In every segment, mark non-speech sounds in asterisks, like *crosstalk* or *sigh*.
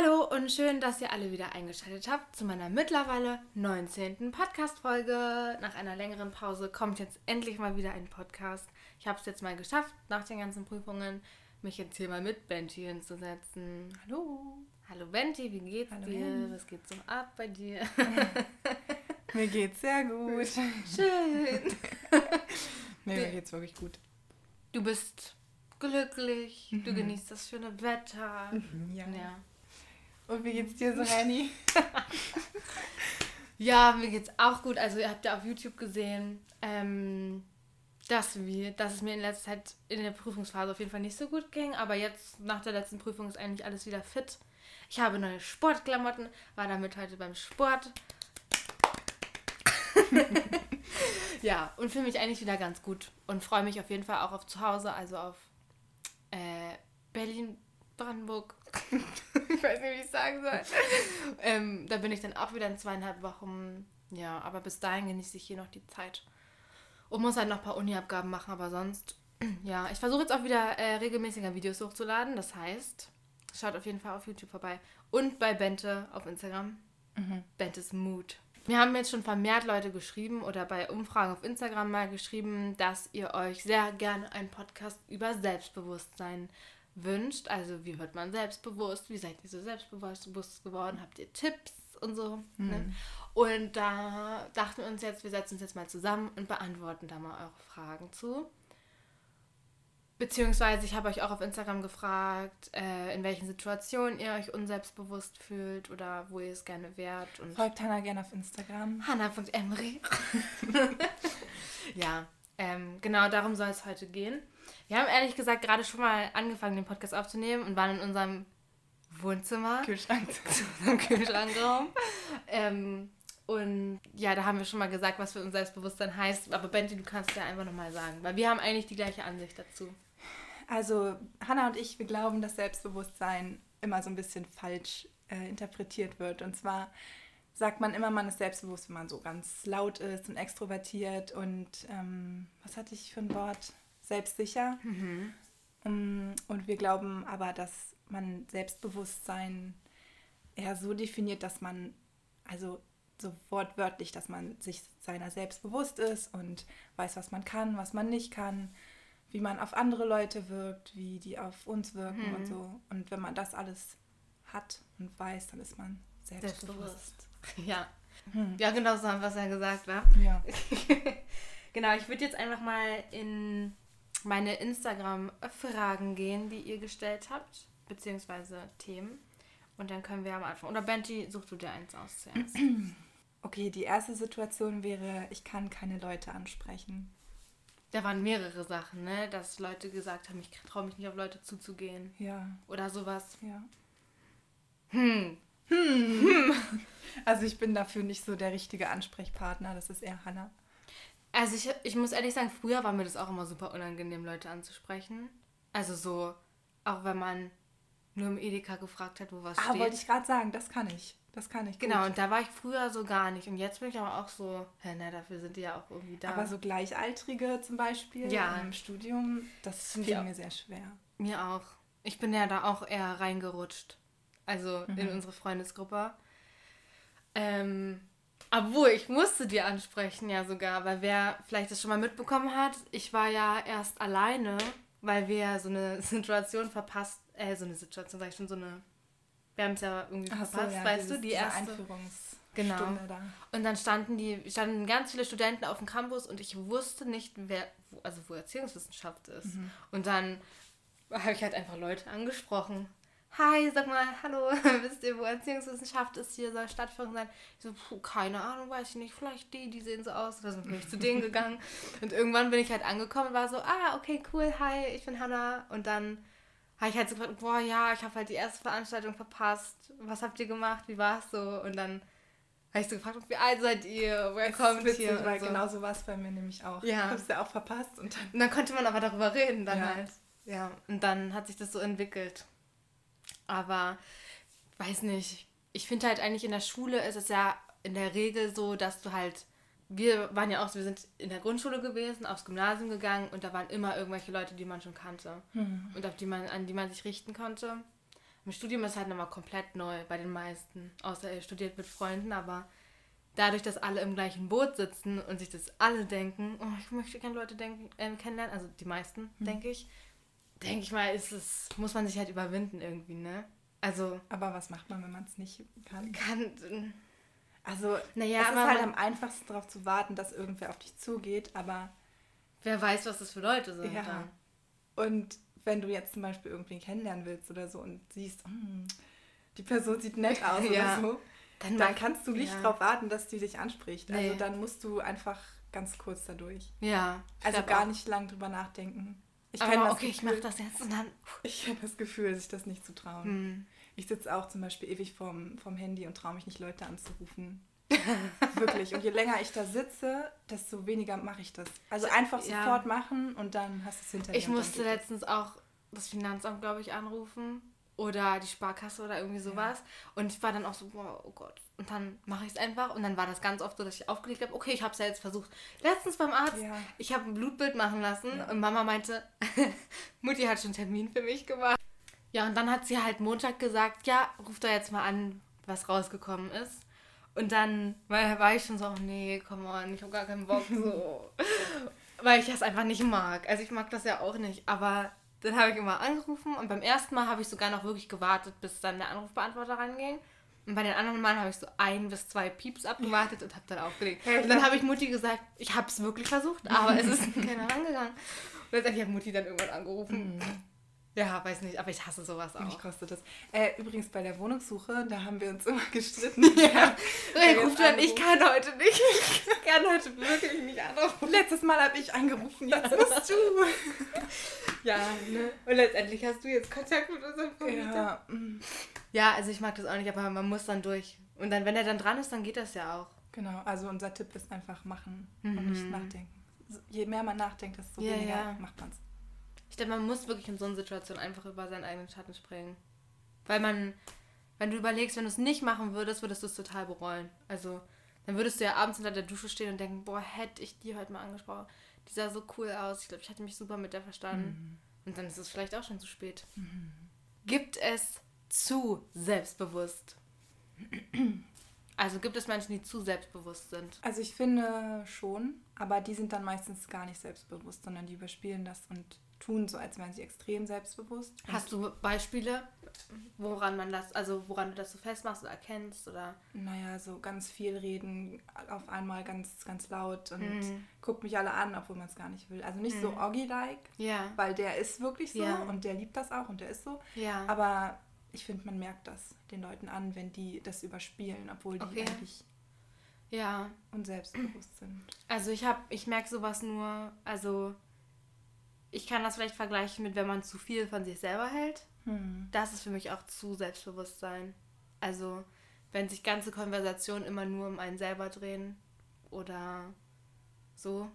Hallo und schön, dass ihr alle wieder eingeschaltet habt zu meiner mittlerweile 19. Podcast-Folge. Nach einer längeren Pause kommt jetzt endlich mal wieder ein Podcast. Ich habe es jetzt mal geschafft, nach den ganzen Prüfungen, mich jetzt hier mal mit Benti hinzusetzen. Hallo. Hallo Benti, wie geht's Hallo. dir? Was geht so ab bei dir? *laughs* Mir geht's sehr gut. Schön. *laughs* Nee, mir geht's wirklich gut. Du bist glücklich, du genießt das schöne Wetter. Ja. Ja. Und wie geht's dir so, Henny? *laughs* Ja, mir geht's auch gut. Also ihr habt ja auf YouTube gesehen, ähm, dass, wir, dass es mir in letzter Zeit in der Prüfungsphase auf jeden Fall nicht so gut ging. Aber jetzt nach der letzten Prüfung ist eigentlich alles wieder fit. Ich habe neue Sportklamotten, war damit heute beim Sport. *laughs* ja, und fühle mich eigentlich wieder ganz gut. Und freue mich auf jeden Fall auch auf zu Hause, also auf äh, Berlin, Brandenburg. *laughs* ich weiß nicht, wie ich sagen soll. ähm, da bin ich dann auch wieder in zweieinhalb Wochen. Ja, aber bis dahin genieße ich hier noch die Zeit. Und muss halt noch ein paar Uni-Abgaben machen, aber sonst, *clears throat* ja, ich versuche jetzt auch wieder äh, regelmäßiger Videos hochzuladen. Das heißt, schaut auf jeden Fall auf YouTube vorbei. Und bei Bente auf Instagram. Bentes Mood. Mir haben jetzt schon vermehrt Leute geschrieben oder bei Umfragen auf Instagram mal geschrieben, dass ihr euch sehr gerne einen Podcast über Selbstbewusstsein wünscht. Also wie wird man selbstbewusst? Wie seid ihr so selbstbewusst geworden? Habt ihr Tipps und so? Ne? Und da dachten wir uns jetzt, wir setzen uns jetzt mal zusammen und beantworten da mal eure Fragen zu. Beziehungsweise ich habe euch auch auf Instagram gefragt, äh, in welchen Situationen ihr euch unselbstbewusst fühlt oder wo ihr es gerne wärt. Und Folgt Hannah gerne auf Instagram. Hanna.emri. *laughs* *laughs* ja, ähm, genau darum soll es heute gehen. Wir haben ehrlich gesagt gerade schon mal angefangen, den Podcast aufzunehmen und waren in unserem Wohnzimmer, Kühlschrank. *laughs* Kühlschrankraum. ähm, und ja, da haben wir schon mal gesagt, was für uns Selbstbewusstsein heißt. Aber Benti, du kannst ja einfach nochmal sagen, weil wir haben eigentlich die gleiche Ansicht dazu. Also, Hannah und ich, wir glauben, dass Selbstbewusstsein immer so ein bisschen falsch äh, interpretiert wird. Und zwar sagt man immer, man ist selbstbewusst, wenn man so ganz laut ist und extrovertiert und ähm, was hatte ich für ein Wort? Selbstsicher. Ähm, Und wir glauben aber, dass man Selbstbewusstsein eher so definiert, dass man, also so wortwörtlich, dass man sich seiner selbst bewusst ist und weiß, was man kann, was man nicht kann, wie man auf andere Leute wirkt, wie die auf uns wirken und so. Und wenn man das alles hat und weiß, dann ist man selbstbewusst. *laughs* Ja. Ja, genau so es ja gesagt, wa? Ja. *laughs* genau, ich würde jetzt einfach mal in meine Instagram-Fragen gehen, die ihr gestellt habt, beziehungsweise Themen. Und dann können wir am Anfang. Oder Benti, such du dir eins aus zuerst. *clears throat* Okay, die erste Situation wäre, ich kann keine Leute ansprechen. da waren mehrere Sachen, ne? Dass Leute gesagt haben, ich traue mich nicht auf Leute zuzugehen. Ja, Oder sowas. ja. Hm. Also ich bin dafür nicht so der richtige Ansprechpartner, das ist eher Hannah. Also ich, ich muss ehrlich sagen, früher war mir das auch immer super unangenehm, Leute anzusprechen. Also so, auch wenn man nur im Edeka gefragt hat, wo was Ah, steht. wollte ich gerade sagen, das kann ich. Das kann ich. Genau, gut. und da war ich früher so gar nicht. Und jetzt bin ich aber auch so, hä, na, dafür sind die ja auch irgendwie da. Aber so Gleichaltrige zum Beispiel Ja. im Studium, das fiel mir sehr schwer. Mir auch. Ich bin ja da auch eher reingerutscht. Also in unsere Freundesgruppe. Ähm, obwohl, ich musste die ansprechen ja sogar, weil wer vielleicht das schon mal mitbekommen hat, ich war ja erst alleine, weil wir so eine *laughs* Situation verpasst, äh, so eine Situation, sag ich schon, so eine, wir haben es ja irgendwie Ach so, verpasst, ja, weißt du, die erste. Einführungsstunde Genau. da. Und dann standen die, standen ganz viele Studenten auf dem Campus und ich wusste nicht, wer, wo, also wo Erziehungswissenschaft ist. Und dann habe ich halt einfach Leute angesprochen. Hi, sag mal, hallo, *laughs* wisst ihr, wo Erziehungswissenschaft ist? Hier soll Stadtführung sein. Ich so, puh, keine Ahnung, weiß ich nicht, vielleicht die, die sehen so aus. Oder so bin ich zu denen gegangen. *laughs* Und irgendwann bin ich halt angekommen und war so, ah, okay, cool, hi, ich bin Hannah. Und dann habe ich halt so gefragt, boah, ja, ich habe halt die erste Veranstaltung verpasst. Was habt ihr gemacht? Wie war es so? Und dann habe ich so gefragt, wie alt seid ihr? Woher kommt ihr? Und weil so. genau so war es bei mir nämlich auch. Ja. Ich hab's ja auch verpasst und dann. Und dann konnte man aber darüber reden dann Ja. halt. Ja, und dann hat sich das so entwickelt. Aber, weiß nicht, ich finde halt eigentlich in der Schule ist es ja in der Regel so, dass du halt, wir waren ja auch so, wir sind in der Grundschule gewesen, aufs Gymnasium gegangen und da waren immer irgendwelche Leute, die man schon kannte. Und auf die man, an die man sich richten konnte. Im Studium ist halt nochmal komplett neu bei den meisten. Außer ihr studiert mit Freunden, aber dadurch, dass alle im gleichen Boot sitzen und sich das alle denken, oh, ich möchte gerne Leute denken, äh, kennenlernen, also die meisten, mhm. denke ich, denke ich mal, ist es, muss man sich halt überwinden irgendwie, ne? Also. Aber was macht man, wenn man es nicht kann? Kann. Also, naja, es ist halt am einfachsten darauf zu warten, dass irgendwer auf dich zugeht, aber. Wer weiß, was das für Leute sind. Ja. Dann. Und wenn du jetzt zum Beispiel irgendwen kennenlernen willst oder so und siehst, mm, die Person sieht nett *laughs* aus ja. oder so, dann, dann kannst du nicht ja. darauf warten, dass die dich anspricht. Also nee. Also dann musst du einfach ganz kurz dadurch. Ja. Also gar auch. nicht lang drüber nachdenken. Ich kenne das okay, Gefühl, ich mache das jetzt und dann. Ich kenne das Gefühl, sich das nicht zu trauen. Hm. Ich sitze auch zum Beispiel ewig vorm, vorm Handy und traue mich nicht, Leute anzurufen. *laughs* Wirklich. Und je länger ich da sitze, desto weniger mache ich das. Also einfach ja. sofort machen und dann hast du es hinter Ich musste letztens auch das Finanzamt, glaube ich, anrufen oder die Sparkasse oder irgendwie sowas. Ja. Und ich war dann auch so, boah, oh Gott. Und dann mache ich es einfach. Und dann war das ganz oft so, dass ich aufgelegt habe, okay, ich habe es ja jetzt versucht. Letztens beim Arzt, ja. ich habe ein Blutbild machen lassen ja. und Mama meinte, *laughs* Mutti hat schon einen Termin für mich gemacht. Ja, und dann hat sie halt Montag gesagt, ja, ruf da jetzt mal an, was rausgekommen ist. Und dann war ich schon so, oh nee, komm on, ich habe gar keinen Bock so. *laughs* Weil ich das einfach nicht mag. Also ich mag das ja auch nicht. Aber dann habe ich immer angerufen und beim ersten Mal habe ich sogar noch wirklich gewartet, bis dann der Anrufbeantworter ranging. Und bei den anderen Malen habe ich so ein bis zwei Pieps abgewartet und habe dann aufgelegt. Und dann habe ich Mutti gesagt, ich habe es wirklich versucht, aber es ist *laughs* keiner rangegangen. Und letztendlich hat Mutti dann irgendwann angerufen. Mhm. Ja, weiß nicht, aber ich hasse sowas auch. Mich kostet das. Äh, übrigens bei der Wohnungssuche, da haben wir uns immer *laughs* gestritten. ja. ja ruft dann, ich kann heute nicht. *laughs* Ich kann heute wirklich nicht anrufen. Letztes Mal habe ich angerufen, jetzt musst du. *laughs* ja, ne? Und letztendlich hast du jetzt Kontakt mit unserem Vermieter. Ja. Ja, also ich mag das auch nicht, aber man muss dann durch. Und dann, wenn er dann dran ist, dann geht das ja auch. Genau, also unser Tipp ist einfach machen mhm. und nicht nachdenken. Je mehr man nachdenkt, desto ja, weniger ja. macht man es. Ich denke, man muss wirklich in so einer Situation einfach über seinen eigenen Schatten springen. Weil man, wenn du überlegst, wenn du es nicht machen würdest, würdest du es total bereuen. Also, dann würdest du ja abends unter der Dusche stehen und denken, boah, hätte ich die heute mal angesprochen. Die sah so cool aus. Ich glaube, ich hätte mich super mit der verstanden. Mhm. Und dann ist es vielleicht auch schon zu spät. Mhm. Gibt es zu selbstbewusst? Also gibt es Menschen, die zu selbstbewusst sind? Also ich finde schon, aber die sind dann meistens gar nicht selbstbewusst, sondern die überspielen das und tun so, als wären sie extrem selbstbewusst. Hast du Beispiele, woran man das, also woran du das so festmachst oder erkennst oder? Naja, so ganz viel reden, auf einmal ganz, ganz laut und mhm. guckt mich alle an, obwohl man es gar nicht will. Also nicht mhm. so Oggy-like, ja. weil der ist wirklich so ja. und der liebt das auch und der ist so. Ja. Aber ich finde, man merkt das den Leuten an, wenn die das überspielen, obwohl die okay. eigentlich ja. und selbstbewusst sind. Also ich habe, ich merke sowas nur, also ich kann das vielleicht vergleichen mit, wenn man zu viel von sich selber hält. Hm. Das ist für mich auch zu Selbstbewusstsein. Also, wenn sich ganze Konversationen immer nur um einen selber drehen oder so,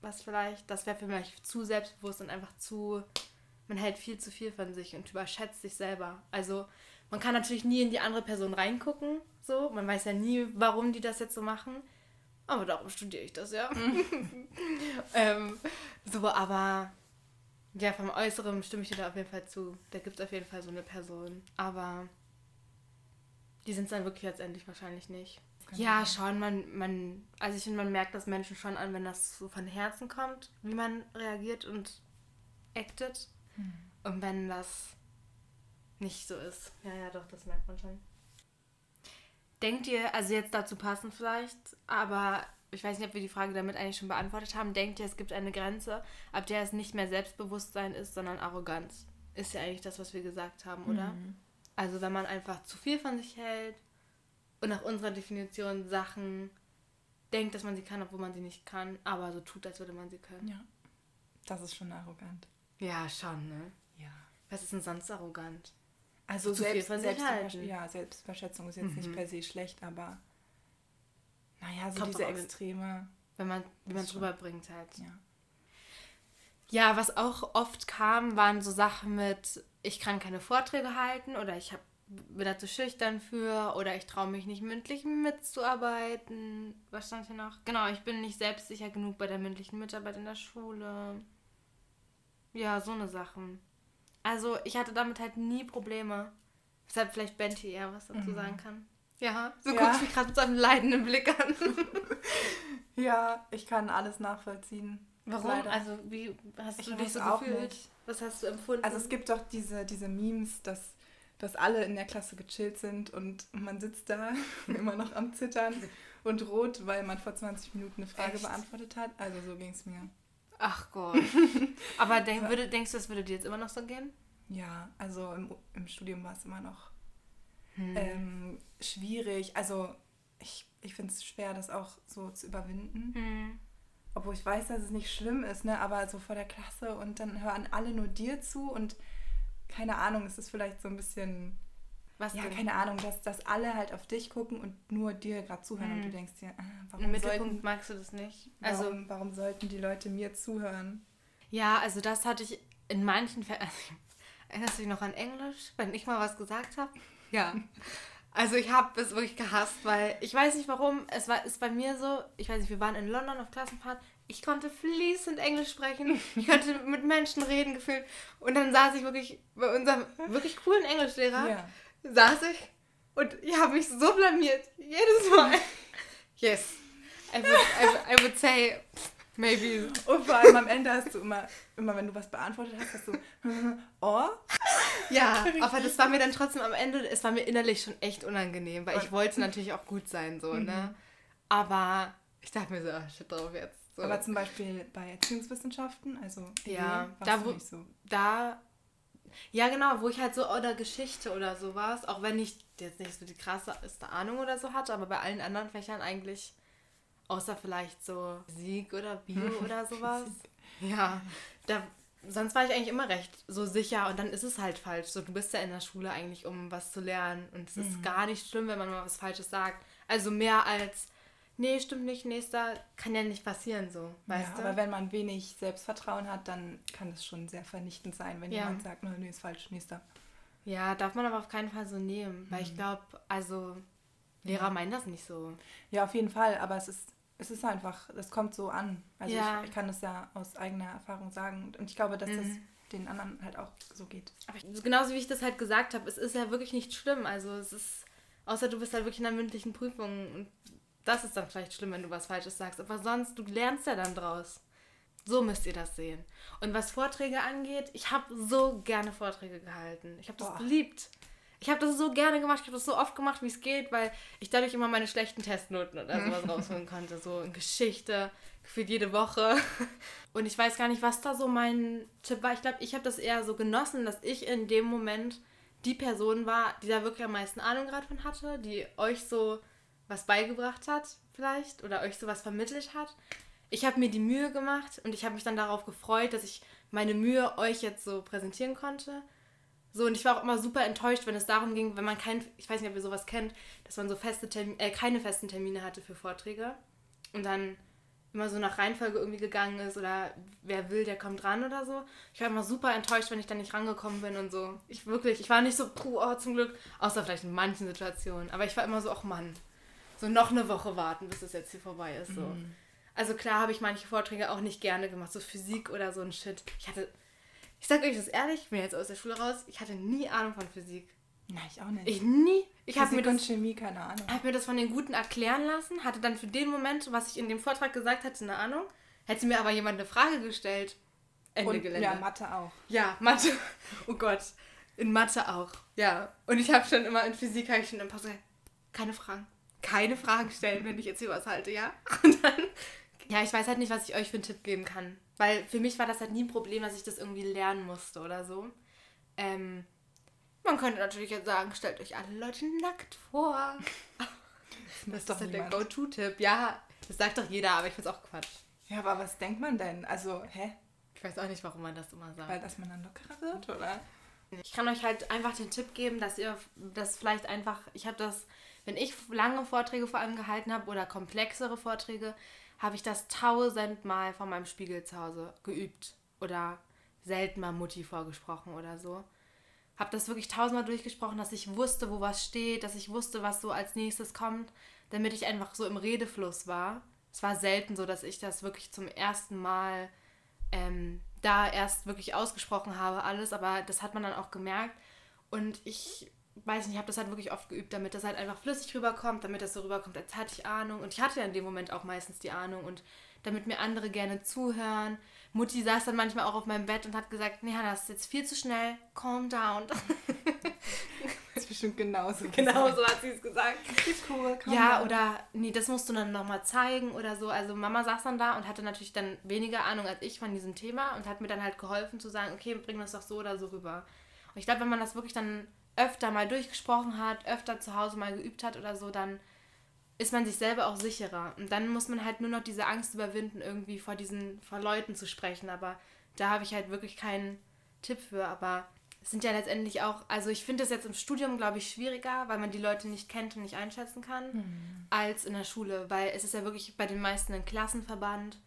was vielleicht, das wäre für mich zu selbstbewusst und einfach zu, man hält viel zu viel von sich und überschätzt sich selber. Also, man kann natürlich nie in die andere Person reingucken, so, man weiß ja nie, warum die das jetzt so machen. Aber darum studiere ich das ja. *laughs* Mhm. ähm, so, aber ja, vom Äußeren stimme ich dir da auf jeden Fall zu. Da gibt es auf jeden Fall so eine Person. Aber die sind es dann wirklich letztendlich wahrscheinlich nicht. Ja, schon, man, man, also ich finde, man merkt das Menschen schon an, wenn das so von Herzen kommt, wie man reagiert und actet. Hm. Und wenn das nicht so ist. Ja, ja, doch, das merkt man schon. Denkt ihr, also jetzt dazu passen vielleicht, aber ich weiß nicht, ob wir die Frage damit eigentlich schon beantwortet haben. Denkt ihr, es gibt eine Grenze, ab der es nicht mehr Selbstbewusstsein ist, sondern Arroganz? Ist ja eigentlich das, was wir gesagt haben, oder? Mhm. Also wenn man einfach zu viel von sich hält und nach unserer Definition Sachen denkt, dass man sie kann, obwohl man sie nicht kann, aber so tut, als würde man sie können. Ja. Das ist schon arrogant. Ja, schon, ne? Ja. Was ist denn sonst arrogant? Also zu selbst, von selbst, ja, Selbstverschätzung ist jetzt mhm. nicht per se schlecht, aber naja, so Kommt diese Extreme. Wenn man, wie man es rüberbringt halt. Ja. Ja, was auch oft kam, waren so Sachen mit, ich kann keine Vorträge halten oder ich hab, bin da zu schüchtern für oder ich traue mich nicht mündlich mitzuarbeiten. Was stand hier noch? Genau, ich bin nicht selbstsicher genug bei der mündlichen Mitarbeit in der Schule. Ja, so eine Sachen. Also ich hatte damit halt nie Probleme. Weshalb vielleicht Benti eher was dazu Mhm. sagen kann. Ja, so Ja. guckst du mich gerade mit so einem leidenden Blick an. *laughs* Ja, ich kann alles nachvollziehen. Warum? Leider. Also wie hast Ich du dich so gefühlt? Was hast du empfunden? Also es gibt doch diese, diese Memes, dass, dass alle in der Klasse gechillt sind und man sitzt da *laughs* immer noch am Zittern und rot, weil man vor 20 Minuten eine Frage Echt? beantwortet hat. Also so ging es mir. Ach Gott. *laughs* Aber denk, würde, denkst du, das würde dir jetzt immer noch so gehen? Ja, also im, im Studium war es immer noch Hm. ähm, schwierig. Also ich, ich finde es schwer, das auch so zu überwinden. Hm. Obwohl ich weiß, dass es nicht schlimm ist, ne? aber so vor der Klasse und dann hören alle nur dir zu und keine Ahnung, es ist vielleicht so ein bisschen, Was ja, denn? keine Ahnung, dass, dass alle halt auf dich gucken und nur dir gerade zuhören und Mhm. du denkst dir, ah, Im warum, Mittelpunkt sollten, magst du das nicht. Also warum, warum sollten die Leute mir zuhören? Ja, also das hatte ich in manchen Fällen. Also, erinnerst du dich noch an Englisch, wenn ich mal was gesagt habe? Ja. Also ich habe es wirklich gehasst, weil ich weiß nicht warum. Es war ist bei mir so, ich weiß nicht, wir waren in London auf Klassenfahrt. Ich konnte fließend Englisch sprechen. Ich konnte mit Menschen reden gefühlt. Und dann saß ich wirklich bei unserem wirklich coolen Englischlehrer. Ja. Saß ich und ich habe mich so blamiert. Jedes Mal. Yes. I would, I, would- I would say maybe Und vor allem am Ende hast du immer, immer wenn du was beantwortet hast, hast du, *laughs* oh, Ja, aber das war mir dann trotzdem am Ende, es war mir innerlich schon echt unangenehm, weil ich wollte natürlich auch gut sein, so, ne? Aber ich dachte mir so, ah, shit drauf jetzt. So. aber zum Beispiel bei Erziehungswissenschaften, also Ja, da wo- so. da, ja genau, wo ich halt so, oder Geschichte oder sowas, auch wenn ich jetzt nicht so die krasseste Ahnung oder so hatte, aber bei allen anderen Fächern eigentlich, außer vielleicht so Physik oder Bio *laughs* oder sowas. Ja, da, sonst war ich eigentlich immer recht so sicher und dann ist es halt falsch. So, du bist ja in der Schule eigentlich, um was zu lernen und es ist gar nicht schlimm, wenn man mal was Falsches sagt. Also mehr als, nee, stimmt nicht, nächster, kann ja nicht passieren so, weißt ja, du? aber wenn man wenig Selbstvertrauen hat, dann kann es schon sehr vernichtend sein, wenn Ja. jemand sagt, "Nö, nee, ist falsch, nächster. Ja, darf man aber auf keinen Fall so nehmen, weil Mhm. ich glaube, also Lehrer meinen das nicht so. Ja, auf jeden Fall, aber es ist, es ist einfach, es kommt so an. Also Ja. ich, ich kann das ja aus eigener Erfahrung sagen und ich glaube, dass das Mhm. den anderen halt auch so geht. Aber ich, genauso wie ich das halt gesagt habe, es ist ja wirklich nicht schlimm. Also es ist, außer du bist halt wirklich in einer mündlichen Prüfung und das ist dann vielleicht schlimm, wenn du was Falsches sagst. Aber sonst, du lernst ja dann draus. So müsst ihr das sehen. Und was Vorträge angeht, ich habe so gerne Vorträge gehalten. Ich habe das Boah. geliebt. Ich habe das so gerne gemacht. Ich habe das so oft gemacht, wie es geht, weil ich dadurch immer meine schlechten Testnoten oder *laughs* sowas rausholen konnte. So in Geschichte, gefühlt jede Woche. *laughs* Und ich weiß gar nicht, was da so mein Tipp war. Ich glaube, ich habe das eher so genossen, dass ich in dem Moment die Person war, die da wirklich am meisten Ahnung gerade von hatte, die euch so was beigebracht hat, vielleicht, oder euch sowas vermittelt hat. Ich habe mir die Mühe gemacht und ich habe mich dann darauf gefreut, dass ich meine Mühe euch jetzt so präsentieren konnte. So, und ich war auch immer super enttäuscht, wenn es darum ging, wenn man kein, ich weiß nicht, ob ihr sowas kennt, dass man so feste Termine, äh, keine festen Termine hatte für Vorträge und dann immer so nach Reihenfolge irgendwie gegangen ist oder wer will, der kommt ran oder so. Ich war immer super enttäuscht, wenn ich dann nicht rangekommen bin und so. Ich wirklich, ich war nicht so, puh, oh, zum Glück, außer vielleicht in manchen Situationen. Aber ich war immer so, ach Mann, so noch eine Woche warten, bis es jetzt hier vorbei ist. So. Also klar habe ich manche Vorträge auch nicht gerne gemacht, so Physik oder so ein Shit. Ich hatte, ich sag euch das ehrlich, ich bin jetzt aus der Schule raus, ich hatte nie Ahnung von Physik. Nein, ich auch nicht. Ich nie. Ich habe mir das und Chemie, keine Ahnung. habe mir das von den Guten erklären lassen, hatte dann für den Moment, was ich in dem Vortrag gesagt hatte, eine Ahnung. Hätte mir aber jemand eine Frage gestellt. Ende Und Gelände. ja, Mathe auch. Ja, Mathe. *laughs* Oh Gott. In Mathe auch. Ja. Und ich habe schon immer in Physik habe ich schon paar so, keine Fragen. Keine Fragen stellen, wenn ich jetzt hier was halte, ja? *laughs* Und dann. Ja, ich weiß halt nicht, was ich euch für einen Tipp geben kann. Weil für mich war das halt nie ein Problem, dass ich das irgendwie lernen musste oder so. Ähm, man könnte natürlich jetzt sagen, stellt euch alle Leute nackt vor. *laughs* Das ist doch halt der. Go-To-Tipp. Ja, das sagt doch jeder, aber ich find's auch Quatsch. Ja, aber was denkt man denn? Also, hä? Ich weiß auch nicht, warum man das immer sagt. Weil dass man dann lockerer wird, oder? Ich kann euch halt einfach den Tipp geben, dass ihr das vielleicht einfach, ich habe das, wenn ich lange Vorträge vor allem gehalten habe oder komplexere Vorträge, habe ich das tausendmal vor meinem Spiegel zu Hause geübt oder selten mal Mutti vorgesprochen oder so. Habe das wirklich tausendmal durchgesprochen, dass ich wusste, wo was steht, dass ich wusste, was so als nächstes kommt, damit ich einfach so im Redefluss war. Es war selten so, dass ich das wirklich zum ersten Mal ähm, da erst wirklich ausgesprochen habe, alles, aber das hat man dann auch gemerkt. Und ich weiß nicht, ich habe das halt wirklich oft geübt, damit das halt einfach flüssig rüberkommt, damit das so rüberkommt, als hatte ich Ahnung. Und ich hatte ja in dem Moment auch meistens die Ahnung und damit mir andere gerne zuhören. Mutti saß dann manchmal auch auf meinem Bett und hat gesagt, nee, das ist jetzt viel zu schnell, calm down. *laughs* Das ist bestimmt genauso. genau so hat sie es gesagt. Cool, ja, down. oder nee, das musst du dann nochmal zeigen oder so. Also Mama saß dann da und hatte natürlich dann weniger Ahnung als ich von diesem Thema und hat mir dann halt geholfen zu sagen, okay, bring das doch so oder so rüber. Und ich glaube, wenn man das wirklich dann öfter mal durchgesprochen hat, öfter zu Hause mal geübt hat oder so, dann ist man sich selber auch sicherer. Und dann muss man halt nur noch diese Angst überwinden, irgendwie vor diesen, vor Leuten zu sprechen. Aber da habe ich halt wirklich keinen Tipp für. Aber es sind ja letztendlich auch, also ich finde es jetzt im Studium, glaube ich, schwieriger, weil man die Leute nicht kennt und nicht einschätzen kann, mhm. als in der Schule. Weil es ist ja wirklich bei den meisten ein Klassenverband.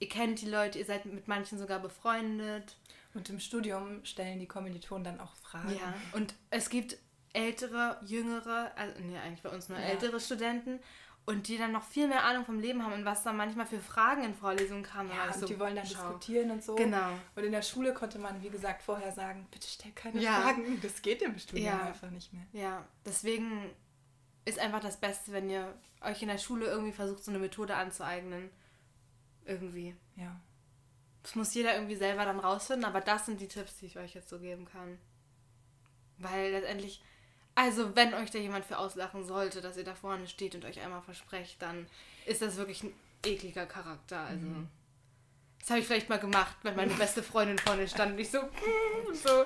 Ihr kennt die Leute, ihr seid mit manchen sogar befreundet. Und im Studium stellen die Kommilitonen dann auch Fragen. Ja, und es gibt ältere, jüngere, also nee, eigentlich bei uns nur ja. ältere Studenten und die dann noch viel mehr Ahnung vom Leben haben und was da manchmal für Fragen in Vorlesungen kamen. Ja, und so, die wollen dann schau. diskutieren und so. Genau. Und in der Schule konnte man, wie gesagt, vorher sagen, bitte stell keine ja. Fragen. Das geht im Studium ja. einfach nicht mehr. Ja, deswegen ist einfach das Beste, wenn ihr euch in der Schule irgendwie versucht, so eine Methode anzueignen. Irgendwie. Ja. Das muss jeder irgendwie selber dann rausfinden, aber das sind die Tipps, die ich euch jetzt so geben kann. Weil letztendlich, also wenn euch da jemand für auslachen sollte, dass ihr da vorne steht und euch einmal versprecht, dann ist das wirklich ein ekliger Charakter. Also. Mhm. Das habe ich vielleicht mal gemacht, wenn meine beste Freundin vorne stand *laughs* und ich so, so.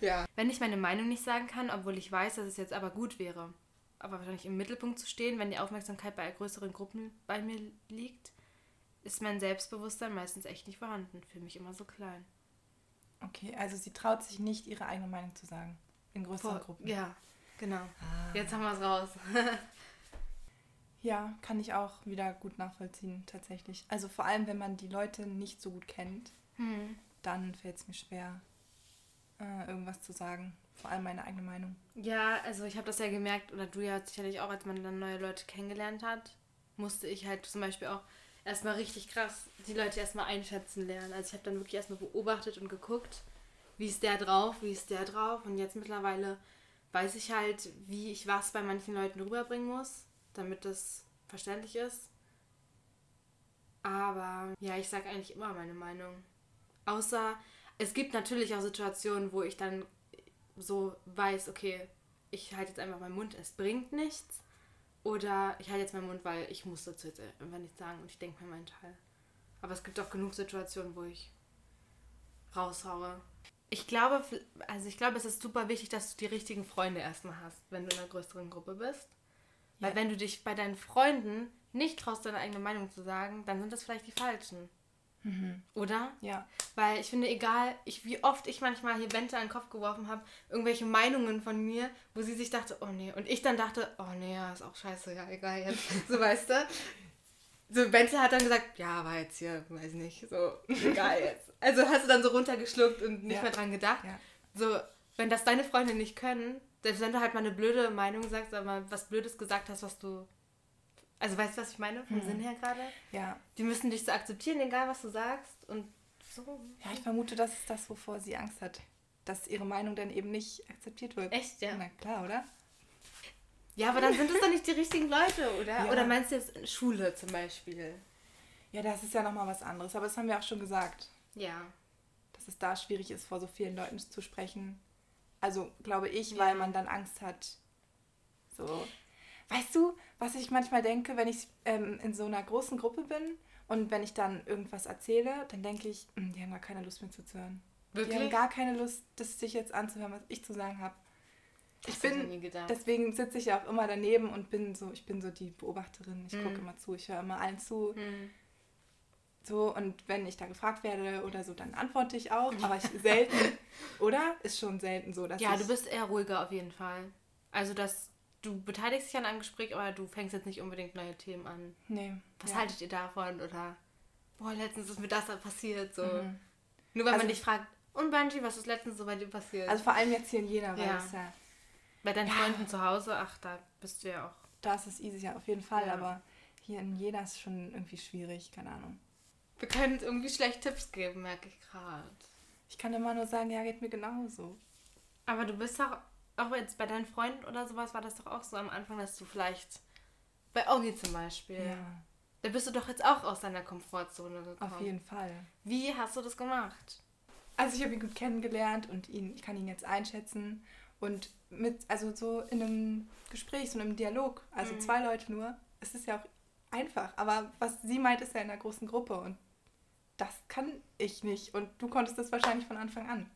Ja. Wenn ich meine Meinung nicht sagen kann, obwohl ich weiß, dass es jetzt aber gut wäre, aber wahrscheinlich im Mittelpunkt zu stehen, wenn die Aufmerksamkeit bei größeren Gruppen bei mir liegt, ist mein Selbstbewusstsein meistens echt nicht vorhanden. Für mich immer so klein. Okay, also sie traut sich nicht, ihre eigene Meinung zu sagen. In größeren Vor Gruppen. Ja, genau. Ah. Jetzt haben wir es raus. *laughs* ja, kann ich auch wieder gut nachvollziehen, tatsächlich. Also vor allem, wenn man die Leute nicht so gut kennt, hm. dann fällt es mir schwer, äh, irgendwas zu sagen. Vor allem meine eigene Meinung. Ja, also ich habe das ja gemerkt, oder du ja sicherlich auch, als man dann neue Leute kennengelernt hat, musste ich halt zum Beispiel auch erstmal richtig krass die Leute erstmal einschätzen lernen. Also ich habe dann wirklich erstmal beobachtet und geguckt, wie ist der drauf, wie ist der drauf. Und jetzt mittlerweile weiß ich halt, wie ich was bei manchen Leuten rüberbringen muss, damit das verständlich ist. Aber ja, ich sage eigentlich immer meine Meinung. Außer es gibt natürlich auch Situationen, wo ich dann so weiß, okay, ich halte jetzt einfach meinen Mund, es bringt nichts. Oder ich halte jetzt meinen Mund, weil ich muss dazu jetzt einfach nichts sagen und ich denke mir meinen Teil. Aber es gibt auch genug Situationen, wo ich raushaue. Ich glaube, also ich glaube, es ist super wichtig, dass du die richtigen Freunde erstmal hast, wenn du in einer größeren Gruppe bist. Weil wenn du dich bei deinen Freunden nicht traust, deine eigene Meinung zu sagen, dann sind das vielleicht die falschen. Mhm. Oder? Ja. Weil ich finde, egal, ich, wie oft ich manchmal hier Bente an den Kopf geworfen habe, irgendwelche Meinungen von mir, wo sie sich dachte, oh nee. Und ich dann dachte, oh nee, ja, ist auch scheiße, ja, egal jetzt. *laughs* So, weißt du? So, Bente hat dann gesagt, ja, war jetzt hier, weiß nicht, so, *laughs* egal jetzt. Also hast du dann so runtergeschluckt und nicht ja. mehr dran gedacht. Ja. So, wenn das deine Freunde nicht können, selbst wenn du halt mal eine blöde Meinung sagst, aber was Blödes gesagt hast, was du also weißt du, was ich meine? Vom hm. Sinn her gerade? Ja. Die müssen dich so akzeptieren, egal was du sagst. Und so. Ja, ich vermute, das ist das, wovor sie Angst hat. Dass ihre Meinung dann eben nicht akzeptiert wird. Echt, ja? Na klar, oder? Ja, aber dann sind es doch nicht die richtigen Leute, oder? Ja. Oder meinst du jetzt Schule zum Beispiel? Ja, das ist ja nochmal was anderes. Aber das haben wir auch schon gesagt. Ja. Dass es da schwierig ist, vor so vielen Leuten zu sprechen. Also, glaube ich, ja. weil man dann Angst hat. So. Weißt du, was ich manchmal denke, wenn ich ähm, in so einer großen Gruppe bin und wenn ich dann irgendwas erzähle, dann denke ich, hm, die haben gar keine Lust mehr zuzuhören. Wirklich? Die haben gar keine Lust, das sich jetzt anzuhören, was ich zu sagen habe. Ich bin, deswegen sitze ich ja auch immer daneben und bin so, ich bin so die Beobachterin. Ich hm. gucke immer zu, ich höre immer allen zu. Hm. So, und wenn ich da gefragt werde oder so, dann antworte ich auch. *laughs* Aber ich selten, oder? Ist schon selten so, dass Ja, du bist eher ruhiger auf jeden Fall. Also das du beteiligst dich an einem Gespräch, aber du fängst jetzt nicht unbedingt neue Themen an. Nee. Was ja. haltet ihr davon? Oder, boah, letztens ist mir das passiert. So. Mhm. Nur weil also, man dich fragt, und Banji, was ist letztens so bei dir passiert? Also vor allem jetzt hier in Jena, weil ja. ja... Bei deinen ja. Freunden zu Hause, ach, da bist du ja auch... Da ist es easy, ja, auf jeden Fall, ja. aber hier in Jena ist es schon irgendwie schwierig, keine Ahnung. Wir können irgendwie schlecht Tipps geben, merke ich gerade. Ich kann immer nur sagen, ja, geht mir genauso. Aber du bist doch, auch jetzt bei deinen Freunden oder sowas, war das doch auch so am Anfang, dass du vielleicht, bei Augi zum Beispiel, Ja, da bist du doch jetzt auch aus deiner Komfortzone gekommen. auf jeden Fall. Wie hast du das gemacht? Also ich habe ihn gut kennengelernt und ihn, ich kann ihn jetzt einschätzen. Und mit, also so in einem Gespräch, so in einem Dialog, also Mhm. zwei Leute nur, es ist ja auch einfach. Aber was sie meint, ist ja in einer großen Gruppe und das kann ich nicht. Und du konntest das wahrscheinlich von Anfang an.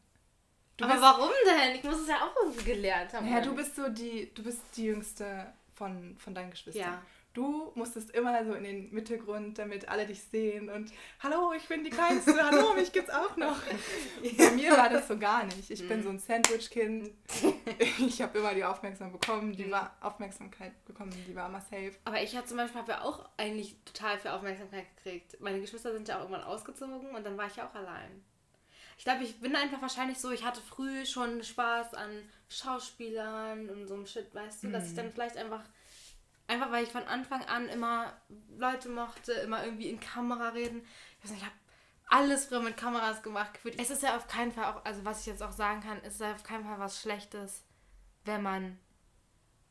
Du Aber warum denn? Ich muss es ja auch irgendwie gelernt haben. ja, du bist so die, du bist die jüngste von, von deinen Geschwistern. Ja. Du musstest immer so in den Mittelgrund, damit alle dich sehen und hallo, ich bin die Kleinste, hallo, mich gibt's auch noch. *laughs* Bei mir war das so gar nicht. Ich bin so ein Sandwich-Kind. Ich habe immer die Aufmerksamkeit bekommen, die war Aufmerksamkeit bekommen, die war immer safe. Aber ich habe zum Beispiel hab ja auch eigentlich total viel Aufmerksamkeit gekriegt. Meine Geschwister sind ja auch irgendwann ausgezogen und dann war ich ja auch allein. Ich glaube, ich bin einfach wahrscheinlich so, ich hatte früh schon Spaß an Schauspielern und so einem Shit, weißt du, dass ich dann vielleicht einfach, einfach weil ich von Anfang an immer Leute mochte, immer irgendwie in Kamera reden. Ich weiß nicht, ich habe alles früher mit Kameras gemacht. gefühlt. Es ist ja auf keinen Fall auch, also was ich jetzt auch sagen kann, es ist ja auf keinen Fall was Schlechtes, wenn man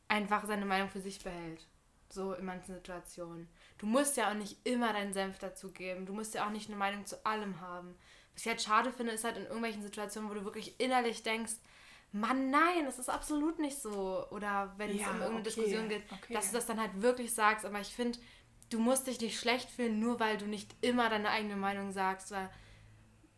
einfach seine Meinung für sich behält. So in manchen Situationen. Du musst ja auch nicht immer deinen Senf dazugeben. Du musst ja auch nicht eine Meinung zu allem haben. Was ich halt schade finde, ist halt in irgendwelchen Situationen, wo du wirklich innerlich denkst, Mann, nein, das ist absolut nicht so. Oder wenn es Ja, um irgendeine okay, Diskussion geht, okay. dass du das dann halt wirklich sagst. Aber ich finde, du musst dich nicht schlecht fühlen, nur weil du nicht immer deine eigene Meinung sagst. Weil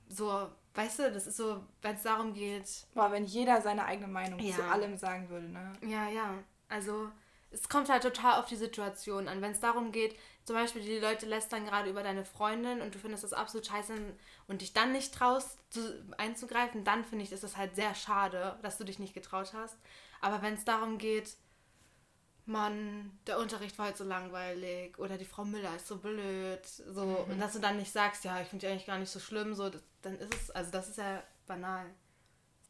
so, weißt du, das ist so, wenn es darum geht, Boah, wenn jeder seine eigene Meinung Ja. zu allem sagen würde, ne? ja, ja. Also es kommt halt total auf die Situation an. Wenn es darum geht, zum Beispiel die Leute lästern gerade über deine Freundin und du findest das absolut scheiße und dich dann nicht traust zu, einzugreifen, dann finde ich, ist es halt sehr schade, dass du dich nicht getraut hast. Aber wenn es darum geht, Mann, der Unterricht war halt so langweilig oder die Frau Müller ist so blöd, so und dass du dann nicht sagst, ja, ich finde die eigentlich gar nicht so schlimm, so, das, dann ist es, also das ist ja banal.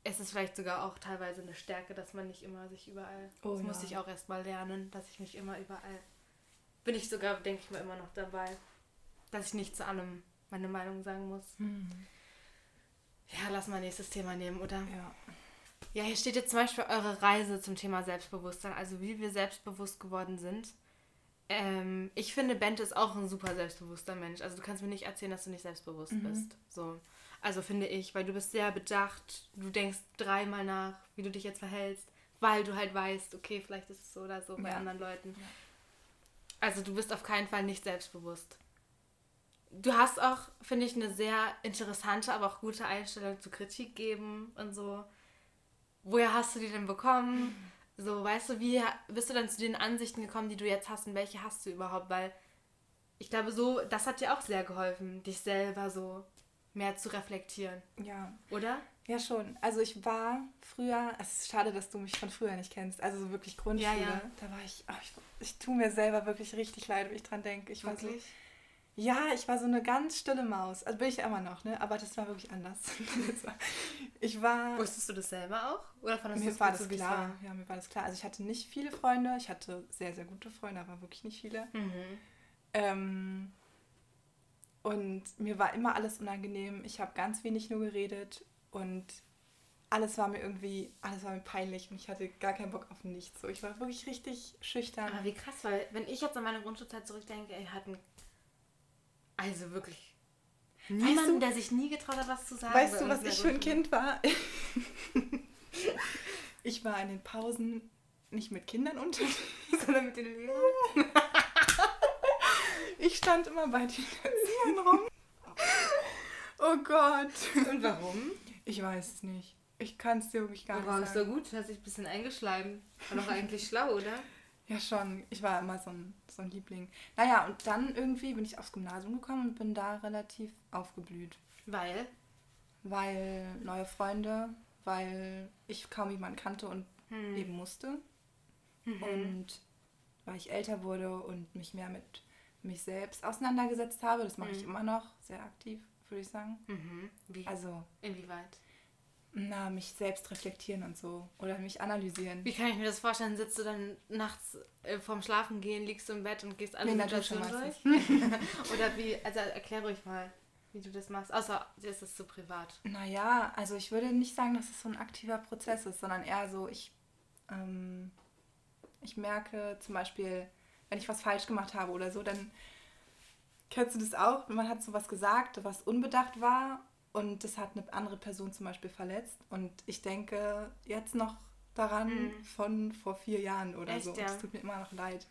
Es ist vielleicht sogar auch teilweise eine Stärke, dass man nicht immer sich überall. Oh das ja. musste ich auch erst mal lernen, dass ich nicht immer überall. Bin ich sogar, denke ich mal, immer noch dabei. Dass ich nicht zu allem meine Meinung sagen muss. Ja, lass mal nächstes Thema nehmen, oder? Ja. Ja, hier steht jetzt zum Beispiel eure Reise zum Thema Selbstbewusstsein, also wie wir selbstbewusst geworden sind. Ähm, ich finde, Bente ist auch ein super selbstbewusster Mensch. Also du kannst mir nicht erzählen, dass du nicht selbstbewusst bist. So. Also finde ich, weil du bist sehr bedacht, du denkst dreimal nach, wie du dich jetzt verhältst, weil du halt weißt, okay, vielleicht ist es so oder so bei Ja. anderen Leuten. Also du bist auf keinen Fall nicht selbstbewusst. Du hast auch, finde ich, eine sehr interessante, aber auch gute Einstellung zu Kritik geben und so. Woher hast du die denn bekommen? So, weißt du, wie bist du dann zu den Ansichten gekommen, die du jetzt hast und welche hast du überhaupt? Weil ich glaube, so, das hat dir auch sehr geholfen, dich selber so mehr zu reflektieren, Ja. oder? Ja, schon. Also ich war früher, es ist schade, dass du mich von früher nicht kennst, also so wirklich Grundschule. Ja, ja. Da war ich, oh, ich, ich tue mir selber wirklich richtig leid, wenn ich dran denke. Ich war so, Wirklich? ja, ich war so eine ganz stille Maus. Also bin ich immer noch, ne? Aber das war wirklich anders. Das *laughs* war- ich war, Wusstest du das selber auch? Oder fandest mir es war das so, klar. Ja, mir war das klar. Also ich hatte nicht viele Freunde. Ich hatte sehr, sehr gute Freunde, aber wirklich nicht viele. war? Mhm. Ähm, und mir war immer alles unangenehm. Ich habe ganz wenig nur geredet und alles war mir irgendwie, alles war mir peinlich und ich hatte gar keinen Bock auf nichts. So, ich war wirklich richtig schüchtern. Aber wie krass, weil wenn ich jetzt an meine Grundschulzeit zurückdenke, ey, hatten also wirklich niemanden, du- der sich nie getraut hat, was zu sagen. weißt du, was ich für ein. Kind war? *laughs* ich war in den Pausen nicht mit Kindern unterwegs. *laughs* Sondern mit den Lehrern. *laughs* Ich stand immer bei den Erziehern rum. Oh Gott. Und warum? Ich weiß es nicht. Ich kann es dir wirklich gar War nicht es sagen. so gut? Du hast dich ein bisschen eingeschleimt. War doch eigentlich *laughs* schlau, oder? Ja, schon. Ich war immer so ein, so ein Liebling. Naja, und dann irgendwie bin ich aufs Gymnasium gekommen und bin da relativ aufgeblüht. Weil? Weil neue Freunde, weil ich kaum jemanden kannte und Hm. eben musste. Mhm. Und weil ich älter wurde und mich mehr mit mich selbst auseinandergesetzt habe. Das mache ich Mhm. immer noch sehr aktiv, würde ich sagen. Mhm. Wie? Also, Inwieweit? na, mich selbst reflektieren und so. Oder mich analysieren. Wie kann ich mir das vorstellen? Sitzt du dann nachts äh, vorm Schlafen gehen, liegst du im Bett und gehst alle Nee, Situationen durch? *laughs* Oder wie, also erklär ruhig mal, wie du das machst. Außer dir ist es zu privat. Naja, also ich würde nicht sagen, dass es so ein aktiver Prozess ist, sondern eher so, ich, ähm, ich merke zum Beispiel, wenn ich was falsch gemacht habe oder so, dann kennst du das auch, man hat sowas gesagt, was unbedacht war und das hat eine andere Person zum Beispiel verletzt und ich denke jetzt noch daran Mhm. von vor vier Jahren oder Echt, so. ja? Es tut mir immer noch leid.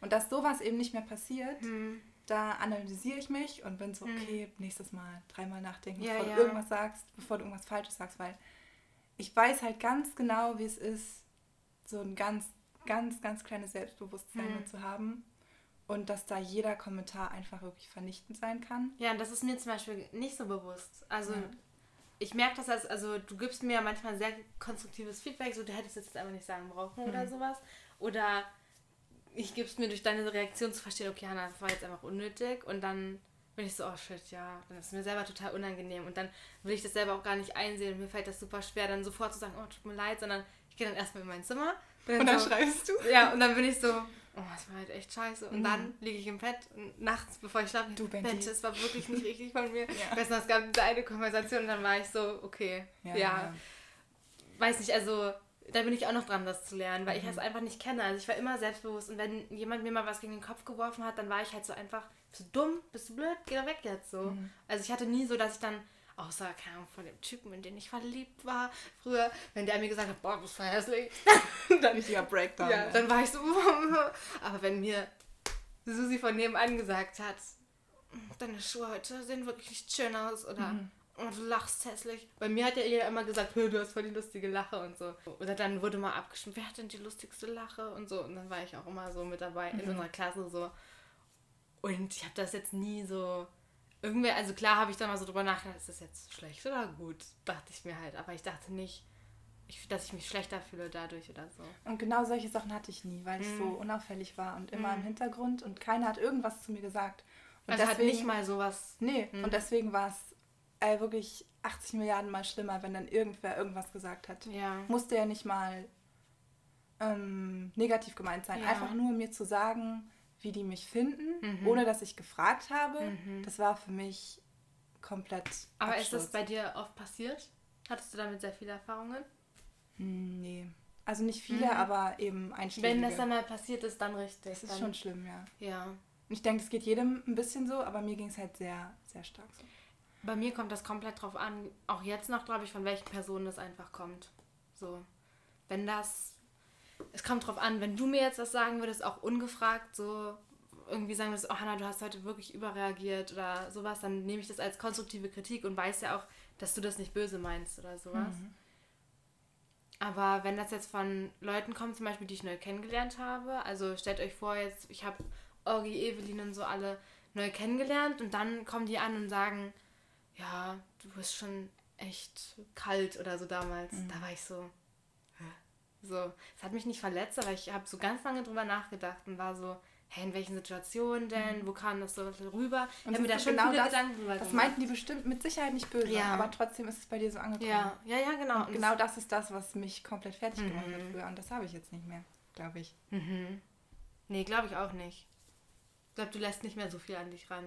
Und dass sowas eben nicht mehr passiert, Hm. da analysiere ich mich und bin so, Hm. okay, nächstes Mal dreimal nachdenken, Ja, bevor ja. du irgendwas sagst, bevor du irgendwas Falsches sagst, weil ich weiß halt ganz genau, wie es ist, so ein ganz, ganz, ganz kleines Selbstbewusstsein Hm. nur zu haben und dass da jeder Kommentar einfach wirklich vernichtend sein kann. Ja, und das ist mir zum Beispiel nicht so bewusst. Also Ja. ich merke das als, also du gibst mir manchmal sehr konstruktives Feedback, so du hättest jetzt einfach nicht sagen brauchen oder Mhm. sowas. Oder ich gebe es mir durch deine Reaktion zu verstehen, okay, Hannah, das war jetzt einfach unnötig und dann bin ich so, oh shit, ja, dann ist es mir selber total unangenehm und dann will ich das selber auch gar nicht einsehen und mir fällt das super schwer, dann sofort zu sagen, oh, tut mir leid, sondern ich gehe dann erstmal in mein Zimmer. bin Und dann so, schreibst du. ja, und dann bin ich so, oh, das war halt echt scheiße. Und Mhm. dann liege ich im Bett und nachts, bevor ich schlafe, Du. Mensch, das war wirklich nicht richtig von mir. *laughs* Ja. Ich weiß noch, es gab diese eine Konversation und dann war ich so, okay, ja, weiß nicht, also da bin ich auch noch dran, das zu lernen, weil ich Mhm. das einfach nicht kenne. Also ich war immer selbstbewusst und wenn jemand mir mal was gegen den Kopf geworfen hat, dann war ich halt so einfach, bist du dumm, bist du blöd, geh da weg jetzt so. Mhm. Also ich hatte nie so, dass ich dann, außer, keine Ahnung, von dem Typen, in den ich verliebt war, früher, wenn der mir gesagt hat, boah, bist voll hässlich, *laughs* dann Richtiger Breakdown. ja, dann war ich so. *laughs* Aber wenn mir Susi von nebenan gesagt hat, deine Schuhe heute sehen wirklich nicht schön aus oder Mhm. oh, du lachst hässlich. Bei mir hat ja jeder immer gesagt, "Hö, du hast voll die lustige Lache und so. Oder dann wurde mal abgestimmt, wer hat denn die lustigste Lache und so. Und dann war ich auch immer so mit dabei in Mhm. unserer Klasse so. Und ich habe das jetzt nie so. Irgendwer, also klar habe ich da mal so drüber nachgedacht, ist das jetzt schlecht oder gut? Dachte ich mir halt. Aber ich dachte nicht, ich, dass ich mich schlechter fühle dadurch oder so. Und genau solche Sachen hatte ich nie, weil ich Mhm. so unauffällig war und immer Mhm. im Hintergrund und keiner hat irgendwas zu mir gesagt. Und Also hat nicht mal sowas. Nee, Mhm. und deswegen war es äh, wirklich 80 Milliarden Mal schlimmer, wenn dann irgendwer irgendwas gesagt hat. Ja. Musste ja nicht mal ähm, negativ gemeint sein. Ja. Einfach nur mir zu sagen, wie die mich finden, Mhm. ohne dass ich gefragt habe. Mhm. Das war für mich komplett. Aber ist das bei dir oft passiert? Hattest du damit sehr viele Erfahrungen? Hm, Nee. Also nicht viele, Mhm. aber eben einschlägige. Wenn das dann mal passiert ist, dann richtig. das ist dann, schon schlimm, ja. Ja. Und ich denke, es geht jedem ein bisschen so, aber mir ging es halt sehr, sehr stark so. Bei mir kommt das komplett drauf an, auch jetzt noch, glaube ich, von welchen Personen das einfach kommt. So. Wenn das. Es kommt drauf an, wenn du mir jetzt was sagen würdest, auch ungefragt, so irgendwie sagen würdest, oh Hannah, du hast heute wirklich überreagiert oder sowas, dann nehme ich das als konstruktive Kritik und weiß ja auch, dass du das nicht böse meinst oder sowas. Mhm. Aber wenn das jetzt von Leuten kommt, zum Beispiel, die ich neu kennengelernt habe, also stellt euch vor, jetzt, ich habe Orgi, Evelyn und so alle neu kennengelernt und dann kommen die an und sagen, ja, du bist schon echt kalt oder so damals. Mhm. Da war ich so? So, es hat mich nicht verletzt, aber ich habe so ganz lange drüber nachgedacht und war so, hä, in welchen Situationen denn, wo kam das so rüber? Ich Mhm. Und habe mir da schon genau viele das- Gedanken drüber Das meinten die bestimmt mit Sicherheit nicht böse, Ja. aber trotzdem ist es bei dir so angekommen. Ja, ja, ja, genau. Und Und genau das ist das, was mich komplett fertig gemacht hat Mhm. früher. Und das habe ich jetzt nicht mehr, glaube ich. Mhm. Nee, glaube ich auch nicht. Ich glaube, du lässt nicht mehr so viel an dich ran.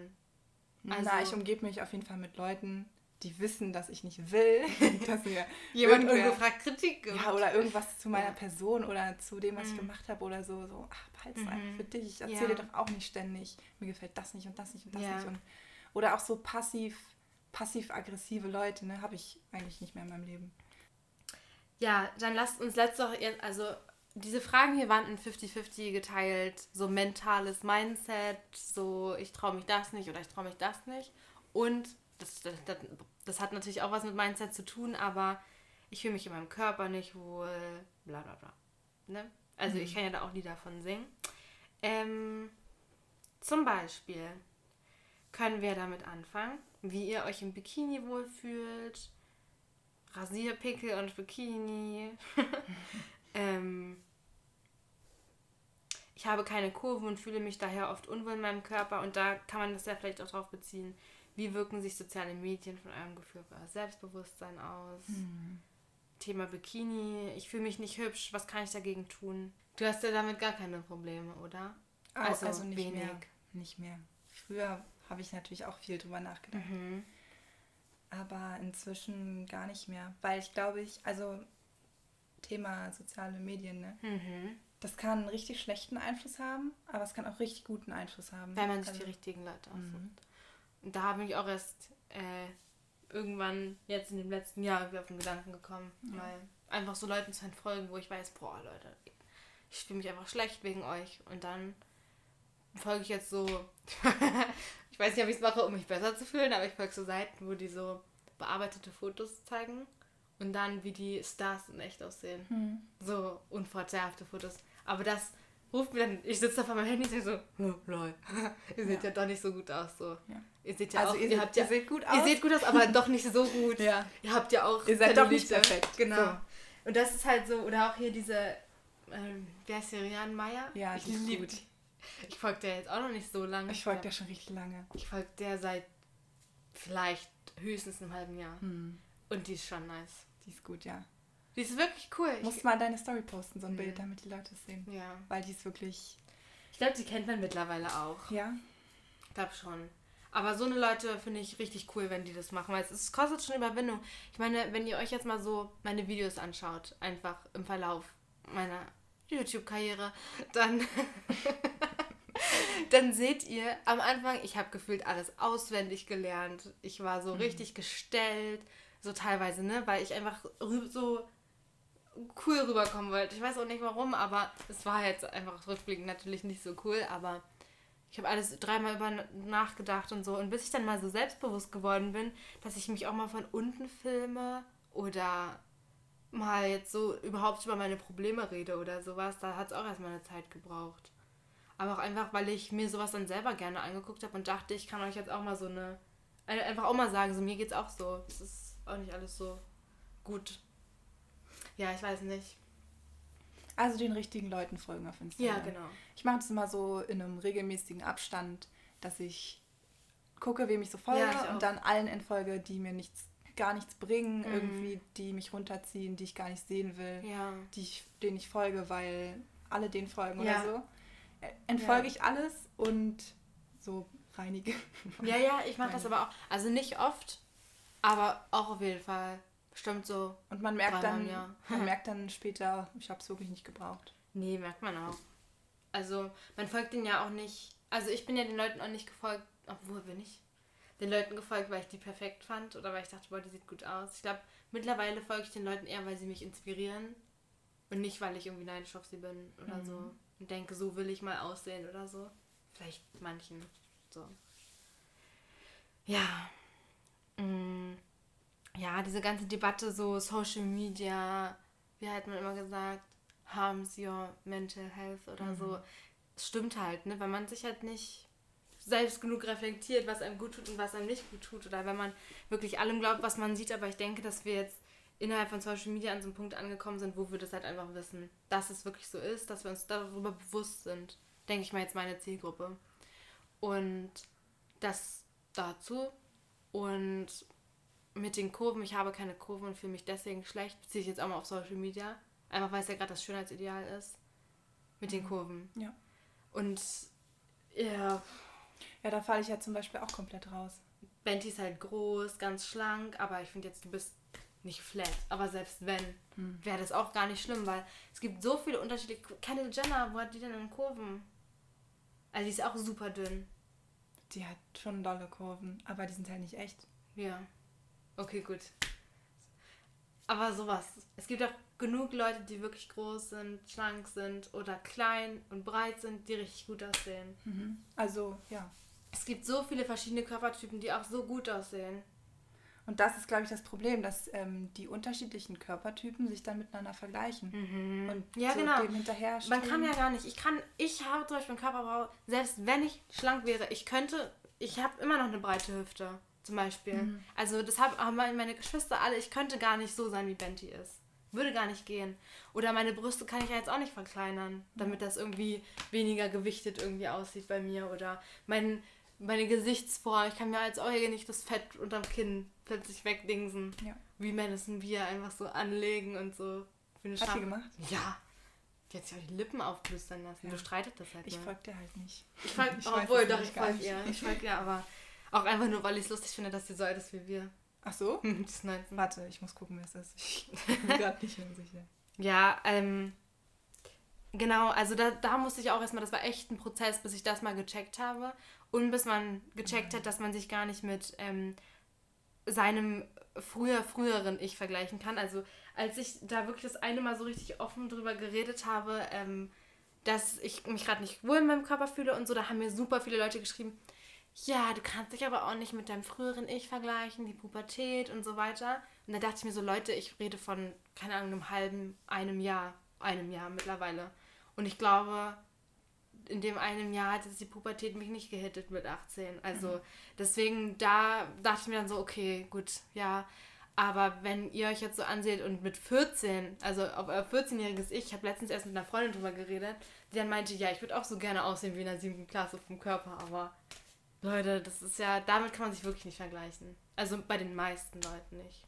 Also- Na, ich umgebe mich auf jeden Fall mit Leuten, die wissen, dass ich nicht will, *laughs* dass mir *laughs* Jemand ungefragt Kritik gibt. Ja, oder irgendwas zu meiner Ja. Person oder zu dem, was ich Mhm. gemacht habe oder so. So, ach, behalt's Mhm. einfach für dich. Ich Ja. erzähle dir doch auch nicht ständig. Mir gefällt das nicht und das nicht und das Ja. nicht. Und, oder auch so passiv, passiv-aggressive Leute, ne, habe ich eigentlich nicht mehr in meinem Leben. Ja, dann lasst uns letzt doch, jetzt- also diese Fragen hier waren in 50-50 geteilt. So mentales Mindset, so ich traue mich das nicht oder ich traue mich das nicht. Und das, das, das, das hat natürlich auch was mit Mindset zu tun, aber ich fühle mich in meinem Körper nicht wohl, bla bla bla. Ne? Also ich kann ja da auch Lieder von singen. Ähm, zum Beispiel können wir damit anfangen, wie ihr euch im Bikini wohlfühlt, Rasierpickel und Bikini. *laughs* ähm, ich habe keine Kurven und fühle mich daher oft unwohl in meinem Körper und da kann man das ja vielleicht auch drauf beziehen. Wie wirken sich soziale Medien von eurem Gefühl für euer Selbstbewusstsein aus? Thema Bikini, ich fühle mich nicht hübsch, was kann ich dagegen tun? Du hast ja damit gar keine Probleme, oder? Also, also nicht wenig. mehr. Nicht mehr. Früher habe ich natürlich auch viel drüber nachgedacht. Mhm. Aber inzwischen gar nicht mehr. Weil ich glaube, ich, also Thema soziale Medien, ne? Mhm. Das kann einen richtig schlechten Einfluss haben, aber es kann auch richtig guten Einfluss haben. Wenn man sich also, die richtigen Leute aussucht. Und da habe ich auch erst äh, irgendwann jetzt in dem letzten Jahr auf den Gedanken gekommen, ja. mal einfach so Leuten zu entfolgen, wo ich weiß, boah, Leute, ich fühle mich einfach schlecht wegen euch. Und dann folge ich jetzt so, *laughs* ich weiß nicht, ob ich es mache, um mich besser zu fühlen, aber ich folge so Seiten, wo die so bearbeitete Fotos zeigen und dann wie die Stars in echt aussehen. Hm. So unvorteilhafte Fotos. Aber das ruft mir dann, ich sitze da vor meinem Handy und denke so, oh, lol, *laughs* ihr seht ja. ja. doch nicht so gut aus. So. Ja. Ihr seht ja also auch, ihr, ihr, habt ja, ihr seht gut aus. Ihr seht gut aus, aber *laughs* doch nicht so gut. ja. Ihr habt ja auch. Ihr seid doch nicht perfekt. Genau. So. Und das ist halt so, oder auch hier diese, ähm, wer ist hier, Rian Meier? Ja, ich liebe gut. Ich folge der jetzt auch noch nicht so lange. Ich folge der schon richtig lange. Ich folge der seit vielleicht höchstens einem halben Jahr. Hm. Und die ist schon nice. Die ist gut, ja. Die ist wirklich cool. Du musst mal deine Story posten, so ein ja. Bild, damit die Leute es sehen. Ja. Weil die ist wirklich. Ich glaube, die kennt man mittlerweile auch. Ja. Ich glaube schon. Aber so eine Leute finde ich richtig cool, wenn die das machen, weil es, es kostet schon Überwindung. Ich meine, wenn ihr euch jetzt mal so meine Videos anschaut, einfach im Verlauf meiner YouTube-Karriere, dann, *laughs* dann seht ihr am Anfang, ich habe gefühlt alles auswendig gelernt. Ich war so mhm. richtig gestellt, so teilweise, ne, weil ich einfach so cool rüberkommen wollte. Ich weiß auch nicht warum, aber es war jetzt einfach rückblickend natürlich nicht so cool, aber ich habe alles dreimal über nachgedacht und so. Und bis ich dann mal so selbstbewusst geworden bin, dass ich mich auch mal von unten filme oder mal jetzt so überhaupt über meine Probleme rede oder sowas, da hat es auch erstmal eine Zeit gebraucht. Aber auch einfach, weil ich mir sowas dann selber gerne angeguckt habe und dachte, ich kann euch jetzt auch mal so eine. Einfach auch mal sagen, so mir geht's auch so. Es ist auch nicht alles so gut. Ja, ich weiß nicht. Also den richtigen Leuten folgen auf Instagram. Ja, genau. Ich mache das immer so in einem regelmäßigen Abstand, dass ich gucke, wem ich so folge ja, ich und dann allen entfolge, die mir nichts, gar nichts bringen, mhm. irgendwie, die mich runterziehen, die ich gar nicht sehen will, ja. die ich, denen ich folge, weil alle denen folgen ja. oder so. Äh, entfolge ich alles und so reinige. Ja, ja, ich mache das aber auch. Also nicht oft, aber auch auf jeden Fall. Stimmt so. Und man merkt dann, man *laughs* merkt dann später, ich habe es wirklich nicht gebraucht. Nee, merkt man auch. Also man folgt denen ja auch nicht. Also ich bin ja den Leuten auch nicht gefolgt, obwohl bin ich den Leuten gefolgt, weil ich die perfekt fand oder weil ich dachte, boah, die sieht gut aus. Ich glaube, mittlerweile folge ich den Leuten eher, weil sie mich inspirieren und nicht, weil ich irgendwie neidisch auf sie bin oder mhm. so und denke, so will ich mal aussehen oder so. Vielleicht manchen so. Ja. Mm ja, diese ganze Debatte, so Social Media, wie hat man immer gesagt, harms your mental health oder mhm. so. Stimmt halt, ne? Wenn man sich halt nicht selbst genug reflektiert, was einem gut tut und was einem nicht gut tut. Oder wenn man wirklich allem glaubt, was man sieht. Aber ich denke, dass wir jetzt innerhalb von Social Media an so einem Punkt angekommen sind, wo wir das halt einfach wissen, dass es wirklich so ist, dass wir uns darüber bewusst sind. Denke ich mal jetzt meine Zielgruppe. Und das dazu. Und mit den Kurven, ich habe keine Kurven und fühle mich deswegen schlecht, beziehe ich jetzt auch mal auf Social Media. Einfach weil es ja gerade das Schönheitsideal ist. Mit den mhm. Kurven. Ja. Und ja. Ja, da falle ich ja zum Beispiel auch komplett raus. Benty ist halt groß, ganz schlank, aber ich finde jetzt, du bist nicht flat. Aber selbst wenn, hm. wäre das auch gar nicht schlimm, weil es gibt so viele unterschiedliche. Kendall Jenner, wo hat die denn in Kurven? Also die ist auch super dünn. Die hat schon dolle Kurven, aber die sind halt nicht echt. Ja. Okay, gut. Aber sowas. Es gibt auch genug Leute, die wirklich groß sind, schlank sind oder klein und breit sind, die richtig gut aussehen. Mhm. Also, ja. Es gibt so viele verschiedene Körpertypen, die auch so gut aussehen. Und das ist, glaube ich, das Problem, dass ähm, die unterschiedlichen Körpertypen sich dann miteinander vergleichen. Mhm. Und ja, so genau. dem hinterher Man kann ja gar nicht. Ich kann, ich habe zum Beispiel einen Körperbau, selbst wenn ich schlank wäre, ich könnte, ich habe immer noch eine breite Hüfte zum Beispiel. Mhm. Also das haben meine Geschwister alle, ich könnte gar nicht so sein, wie Benty ist. Würde gar nicht gehen. Oder meine Brüste kann ich ja jetzt auch nicht verkleinern, damit das irgendwie weniger gewichtet irgendwie aussieht bei mir. Oder mein, meine Gesichtsform, ich kann mir als Euge nicht das Fett unterm Kinn plötzlich wegdingsen. Ja. wie Madison Beer einfach so anlegen und so. Hat Scham- gemacht? Ja. Die hat sich auch die Lippen aufplustern lassen. Ja. Du streitet das halt Ich mal. folge dir halt nicht. Ich folge, Ich obwohl, doch, ich folge nicht. ihr. Ich folge ihr, aber auch einfach nur, weil ich es lustig finde, dass sie so alt ist wie wir. Ach so? *laughs* Die ist 19. Warte, ich muss gucken, wer es ist. Ich *laughs* bin gerade nicht mehr sicher. Ja, ähm, genau, also da, da musste ich auch erstmal, das war echt ein Prozess, bis ich das mal gecheckt habe und bis man gecheckt hat, dass man sich gar nicht mit ähm, seinem früher, früheren Ich vergleichen kann. Also als ich da wirklich das eine Mal so richtig offen drüber geredet habe, ähm, dass ich mich gerade nicht wohl in meinem Körper fühle und so, da haben mir super viele Leute geschrieben, ja, du kannst dich aber auch nicht mit deinem früheren Ich vergleichen, die Pubertät und so weiter. Und da dachte ich mir so, Leute, ich rede von, keine Ahnung, einem halben, einem Jahr, einem Jahr mittlerweile. Und ich glaube, in dem einem Jahr hat die Pubertät mich nicht gehittet mit 18. Also deswegen, da dachte ich mir dann so, okay, gut, ja. Aber wenn ihr euch jetzt so anseht und mit 14, also auf euer 14-jähriges Ich, ich habe letztens erst mit einer Freundin drüber geredet, die dann meinte, ja, ich würde auch so gerne aussehen wie in der siebten Klasse vom Körper, aber Leute, das ist ja, damit kann man sich wirklich nicht vergleichen. Also bei den meisten Leuten nicht.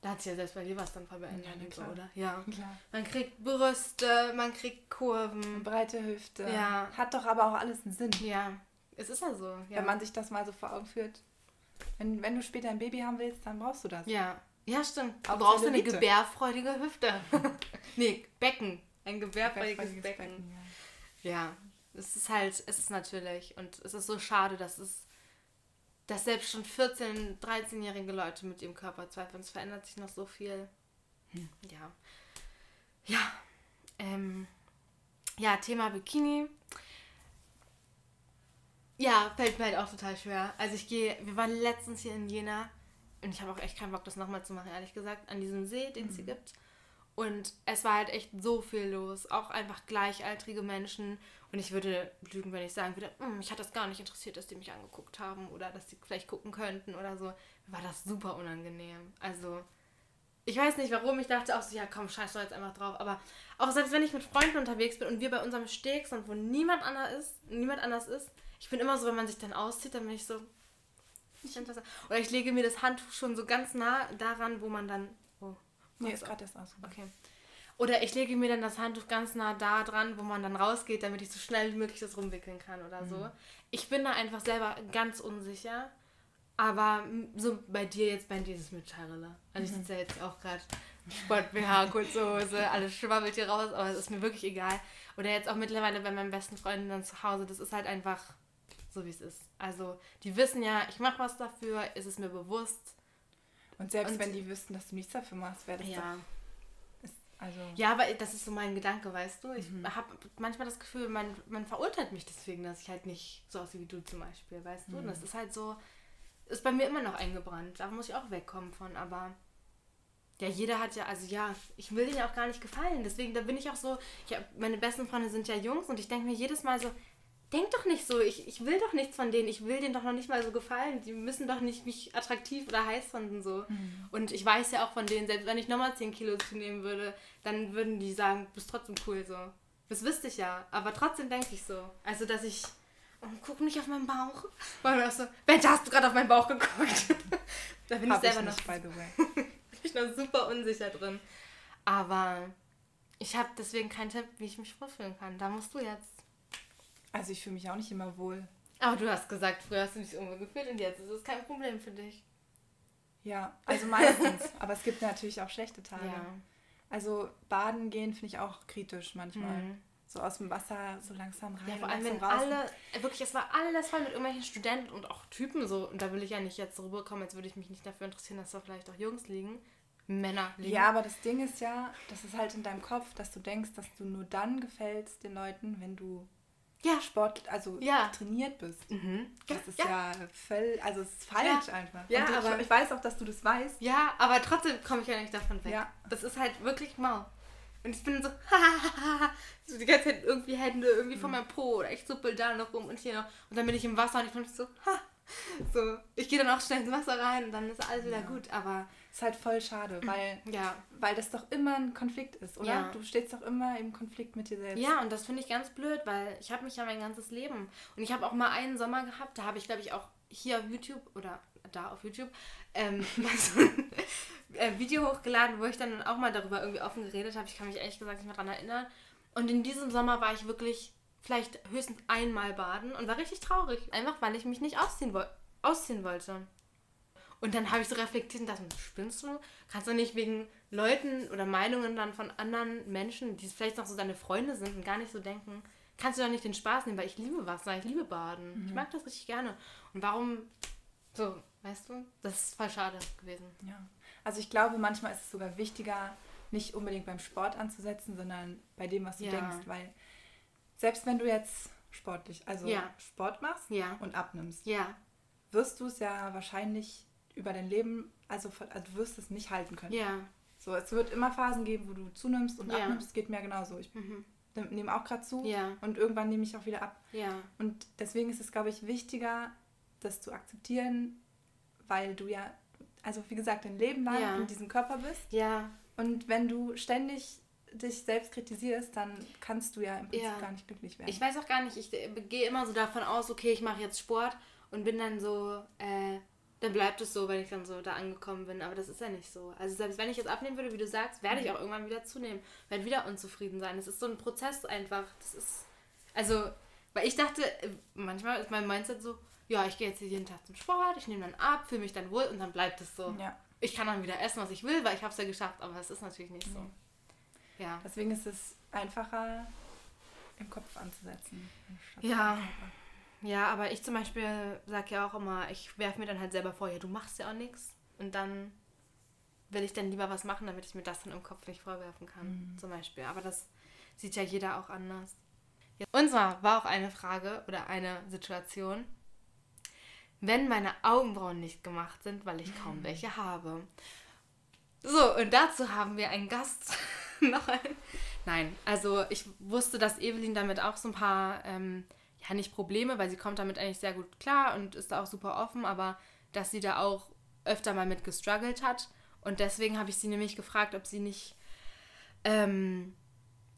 Da hat sich ja selbst bei dir was dann voll beendet, Ja, klar. oder? Ja. Klar. Man kriegt Brüste, man kriegt Kurven. Breite Hüfte. Ja. Hat doch aber auch alles einen Sinn. Ja, es ist ja so. Ja. Wenn man sich das mal so vor Augen führt. Wenn, wenn du später ein Baby haben willst, dann brauchst du das. ja. ja, stimmt. Du Auch brauchst eine gebärfreudige Hüfte. *laughs* nee, Becken. Ein gebärfreudiges Perfektes Becken. ja. Ja, es ist halt, es ist natürlich. Und es ist so schade, dass es, dass selbst schon 14-, 13-jährige Leute mit ihrem Körper zweifeln. Es verändert sich noch so viel. Ja. Ja. Ähm, ja, Thema Bikini. Ja, fällt mir halt auch total schwer. Also ich gehe, wir waren letztens hier in Jena und ich habe auch echt keinen Bock, das nochmal zu machen, ehrlich gesagt, an diesem See, den es hier gibt. Und es war halt echt so viel los. Auch einfach gleichaltrige Menschen. Und ich würde lügen, wenn ich sagen würde, "Hm, mich hat das gar nicht interessiert, dass die mich angeguckt haben oder dass die vielleicht gucken könnten oder so. War das super unangenehm. Also, ich weiß nicht warum. Ich dachte auch so, ja komm, scheiß doch jetzt einfach drauf. Aber auch selbst wenn ich mit Freunden unterwegs bin und wir bei unserem Steg sind, wo niemand anders ist, niemand anders ist, ich bin immer so, wenn man sich dann auszieht, dann bin ich so. Ich interessant. Oder ich lege mir das Handtuch schon so ganz nah daran, wo man dann. Oh, Nee, ist gerade erst aus. Okay. Oder ich lege mir dann das Handtuch ganz nah da dran, wo man dann rausgeht, damit ich so schnell wie möglich das rumwickeln kann oder so. Ich bin da einfach selber ganz unsicher. Aber so bei dir jetzt, bei dir ist es mit Charilla. Also ich sitze ja jetzt auch gerade Sport BH, kurze Hose, alles schwabbelt hier raus, aber es ist mir wirklich egal. Oder jetzt auch mittlerweile bei meinen besten Freunden dann zu Hause, das ist halt einfach so, wie es ist. Also die wissen ja, ich mache was dafür, ist es mir bewusst. Und selbst Und- wenn die wüssten, dass du nichts dafür machst, wäre das Ja. doch. Also. Ja, aber das ist so mein Gedanke, weißt du? Ich habe manchmal das Gefühl, man, man verurteilt mich deswegen, dass ich halt nicht so aussehe wie du zum Beispiel, weißt du? Und das ist halt so, ist bei mir immer noch eingebrannt. Da muss ich auch wegkommen von, aber ja, jeder hat ja, also ja, ich will denen ja auch gar nicht gefallen. Deswegen, da bin ich auch so, ich hab, meine besten Freunde sind ja Jungs und ich denke mir jedes Mal so, denk doch nicht so, ich, ich will doch nichts von denen, ich will denen doch noch nicht mal so gefallen. Die müssen doch nicht mich attraktiv oder heiß finden so. Und ich weiß ja auch von denen, selbst wenn ich nochmal 10 Kilo zunehmen würde, dann würden die sagen, du bist trotzdem cool so. Das wüsste ich ja, aber trotzdem denke ich so. Also, dass ich, oh, guck nicht auf meinen Bauch. *laughs* Weil mir auch so, Bente, hast du gerade auf meinen Bauch geguckt? *laughs* da bin ich Hab ich selber noch nicht, by the way. *laughs* bin ich noch super unsicher drin. Aber ich habe deswegen keinen Tipp, wie ich mich wohlfühlen kann. Da musst du jetzt. Also ich fühle mich auch nicht immer wohl. Aber du hast gesagt, früher hast du dich unwohl gefühlt und jetzt ist es kein Problem für dich. Ja, also meistens. *laughs* Aber es gibt natürlich auch schlechte Tage. Ja. Also baden gehen finde ich auch kritisch manchmal. Mhm. So aus dem Wasser so langsam rein. Ja, vor allem, wenn raus. alle, wirklich, es war alles voll mit irgendwelchen Studenten und auch Typen so. Und da will ich ja nicht jetzt rüberkommen, als würde ich mich nicht dafür interessieren, dass da vielleicht auch Jungs liegen. Männer liegen. Ja, aber das Ding ist ja, das ist halt in deinem Kopf, dass du denkst, dass du nur dann gefällst den Leuten, wenn du Ja. Sport, also Ja. trainiert bist. Mhm. Das ist ja, völlig, also es ist falsch einfach. Ja, Und ich, aber- ich weiß auch, dass du das weißt. Ja, aber trotzdem komme ich ja nicht davon weg. Ja. Das ist halt wirklich mau. Und ich bin so, *laughs* so die ganze Zeit irgendwie Hände irgendwie Mhm. von meinem Po oder ich zuppel da noch rum und hier noch. Und dann bin ich im Wasser und ich bin so, ha. So, ich gehe dann auch schnell ins Wasser rein und dann ist alles wieder Ja. gut. Aber Ist halt voll schade, weil, ja, weil das doch immer ein Konflikt ist, oder? Ja. Du stehst doch immer im Konflikt mit dir selbst. Ja, und das finde ich ganz blöd, weil ich habe mich ja mein ganzes Leben und ich habe auch mal einen Sommer gehabt, da habe ich glaube ich auch hier auf YouTube oder da auf YouTube, ähm, *laughs* so ein äh, Video hochgeladen, wo ich dann auch mal darüber irgendwie offen geredet habe. Ich kann mich ehrlich gesagt nicht mehr daran erinnern. Und in diesem Sommer war ich wirklich vielleicht höchstens einmal baden und war richtig traurig. Einfach weil ich mich nicht ausziehen, wo ausziehen wollte. Und dann habe ich so reflektiert und dachte, spinnst du? Kannst du nicht wegen Leuten oder Meinungen dann von anderen Menschen, die vielleicht noch so deine Freunde sind und gar nicht so denken, kannst du doch nicht den Spaß nehmen, weil ich liebe Wasser, ich liebe Baden. Mhm. Ich mag das richtig gerne. Und warum so, weißt du? Das ist voll schade gewesen. Ja. Also ich glaube, manchmal ist es sogar wichtiger, nicht unbedingt beim Sport anzusetzen, sondern bei dem, was du ja. denkst. Weil selbst wenn du jetzt sportlich, also ja. Sport machst ja. und abnimmst, wirst du es ja wahrscheinlich über dein Leben, also, also du wirst es nicht halten können. Ja. So, es wird immer Phasen geben, wo du zunimmst und ja. abnimmst, geht mir genauso. Ich mhm. nehme auch gerade zu ja. und irgendwann nehme ich auch wieder ab. Ja. Und deswegen ist es, glaube ich, wichtiger, das zu akzeptieren, weil du ja, also wie gesagt, dein Leben lang ja. in diesem Körper bist. Ja. Und wenn du ständig dich selbst kritisierst, dann kannst du ja im Prinzip ja. gar nicht glücklich werden. Ich weiß auch gar nicht, ich gehe immer so davon aus, okay, ich mache jetzt Sport und bin dann so, äh, dann bleibt es so, wenn ich dann so da angekommen bin. Aber das ist ja nicht so. Also selbst wenn ich jetzt abnehmen würde, wie du sagst, werde ich mhm. auch irgendwann wieder zunehmen. Werde wieder unzufrieden sein. Es ist so ein Prozess einfach. Das ist, also, weil ich dachte, manchmal ist mein Mindset so, ja, ich gehe jetzt jeden Tag zum Sport, ich nehme dann ab, fühle mich dann wohl und dann bleibt es so. Ja. Ich kann dann wieder essen, was ich will, weil ich habe es ja geschafft, aber es ist natürlich nicht so. Ja. Deswegen ist es einfacher, im Kopf anzusetzen. Ja. Ja, aber ich zum Beispiel sage ja auch immer, ich werfe mir dann halt selber vor, ja, du machst ja auch nichts. Und dann will ich dann lieber was machen, damit ich mir das dann im Kopf nicht vorwerfen kann, mhm. zum Beispiel. Aber das sieht ja jeder auch anders. Ja. Und zwar war auch eine Frage oder eine Situation, wenn meine Augenbrauen nicht gemacht sind, weil ich kaum mhm. welche habe. So, und dazu haben wir einen Gast. *laughs* noch einen. Nein, also ich wusste, dass Evelyn damit auch so ein paar ähm, ja nicht Probleme, weil sie kommt damit eigentlich sehr gut klar und ist da auch super offen, aber dass sie da auch öfter mal mit gestruggelt hat. Und deswegen habe ich sie nämlich gefragt, ob sie nicht ähm,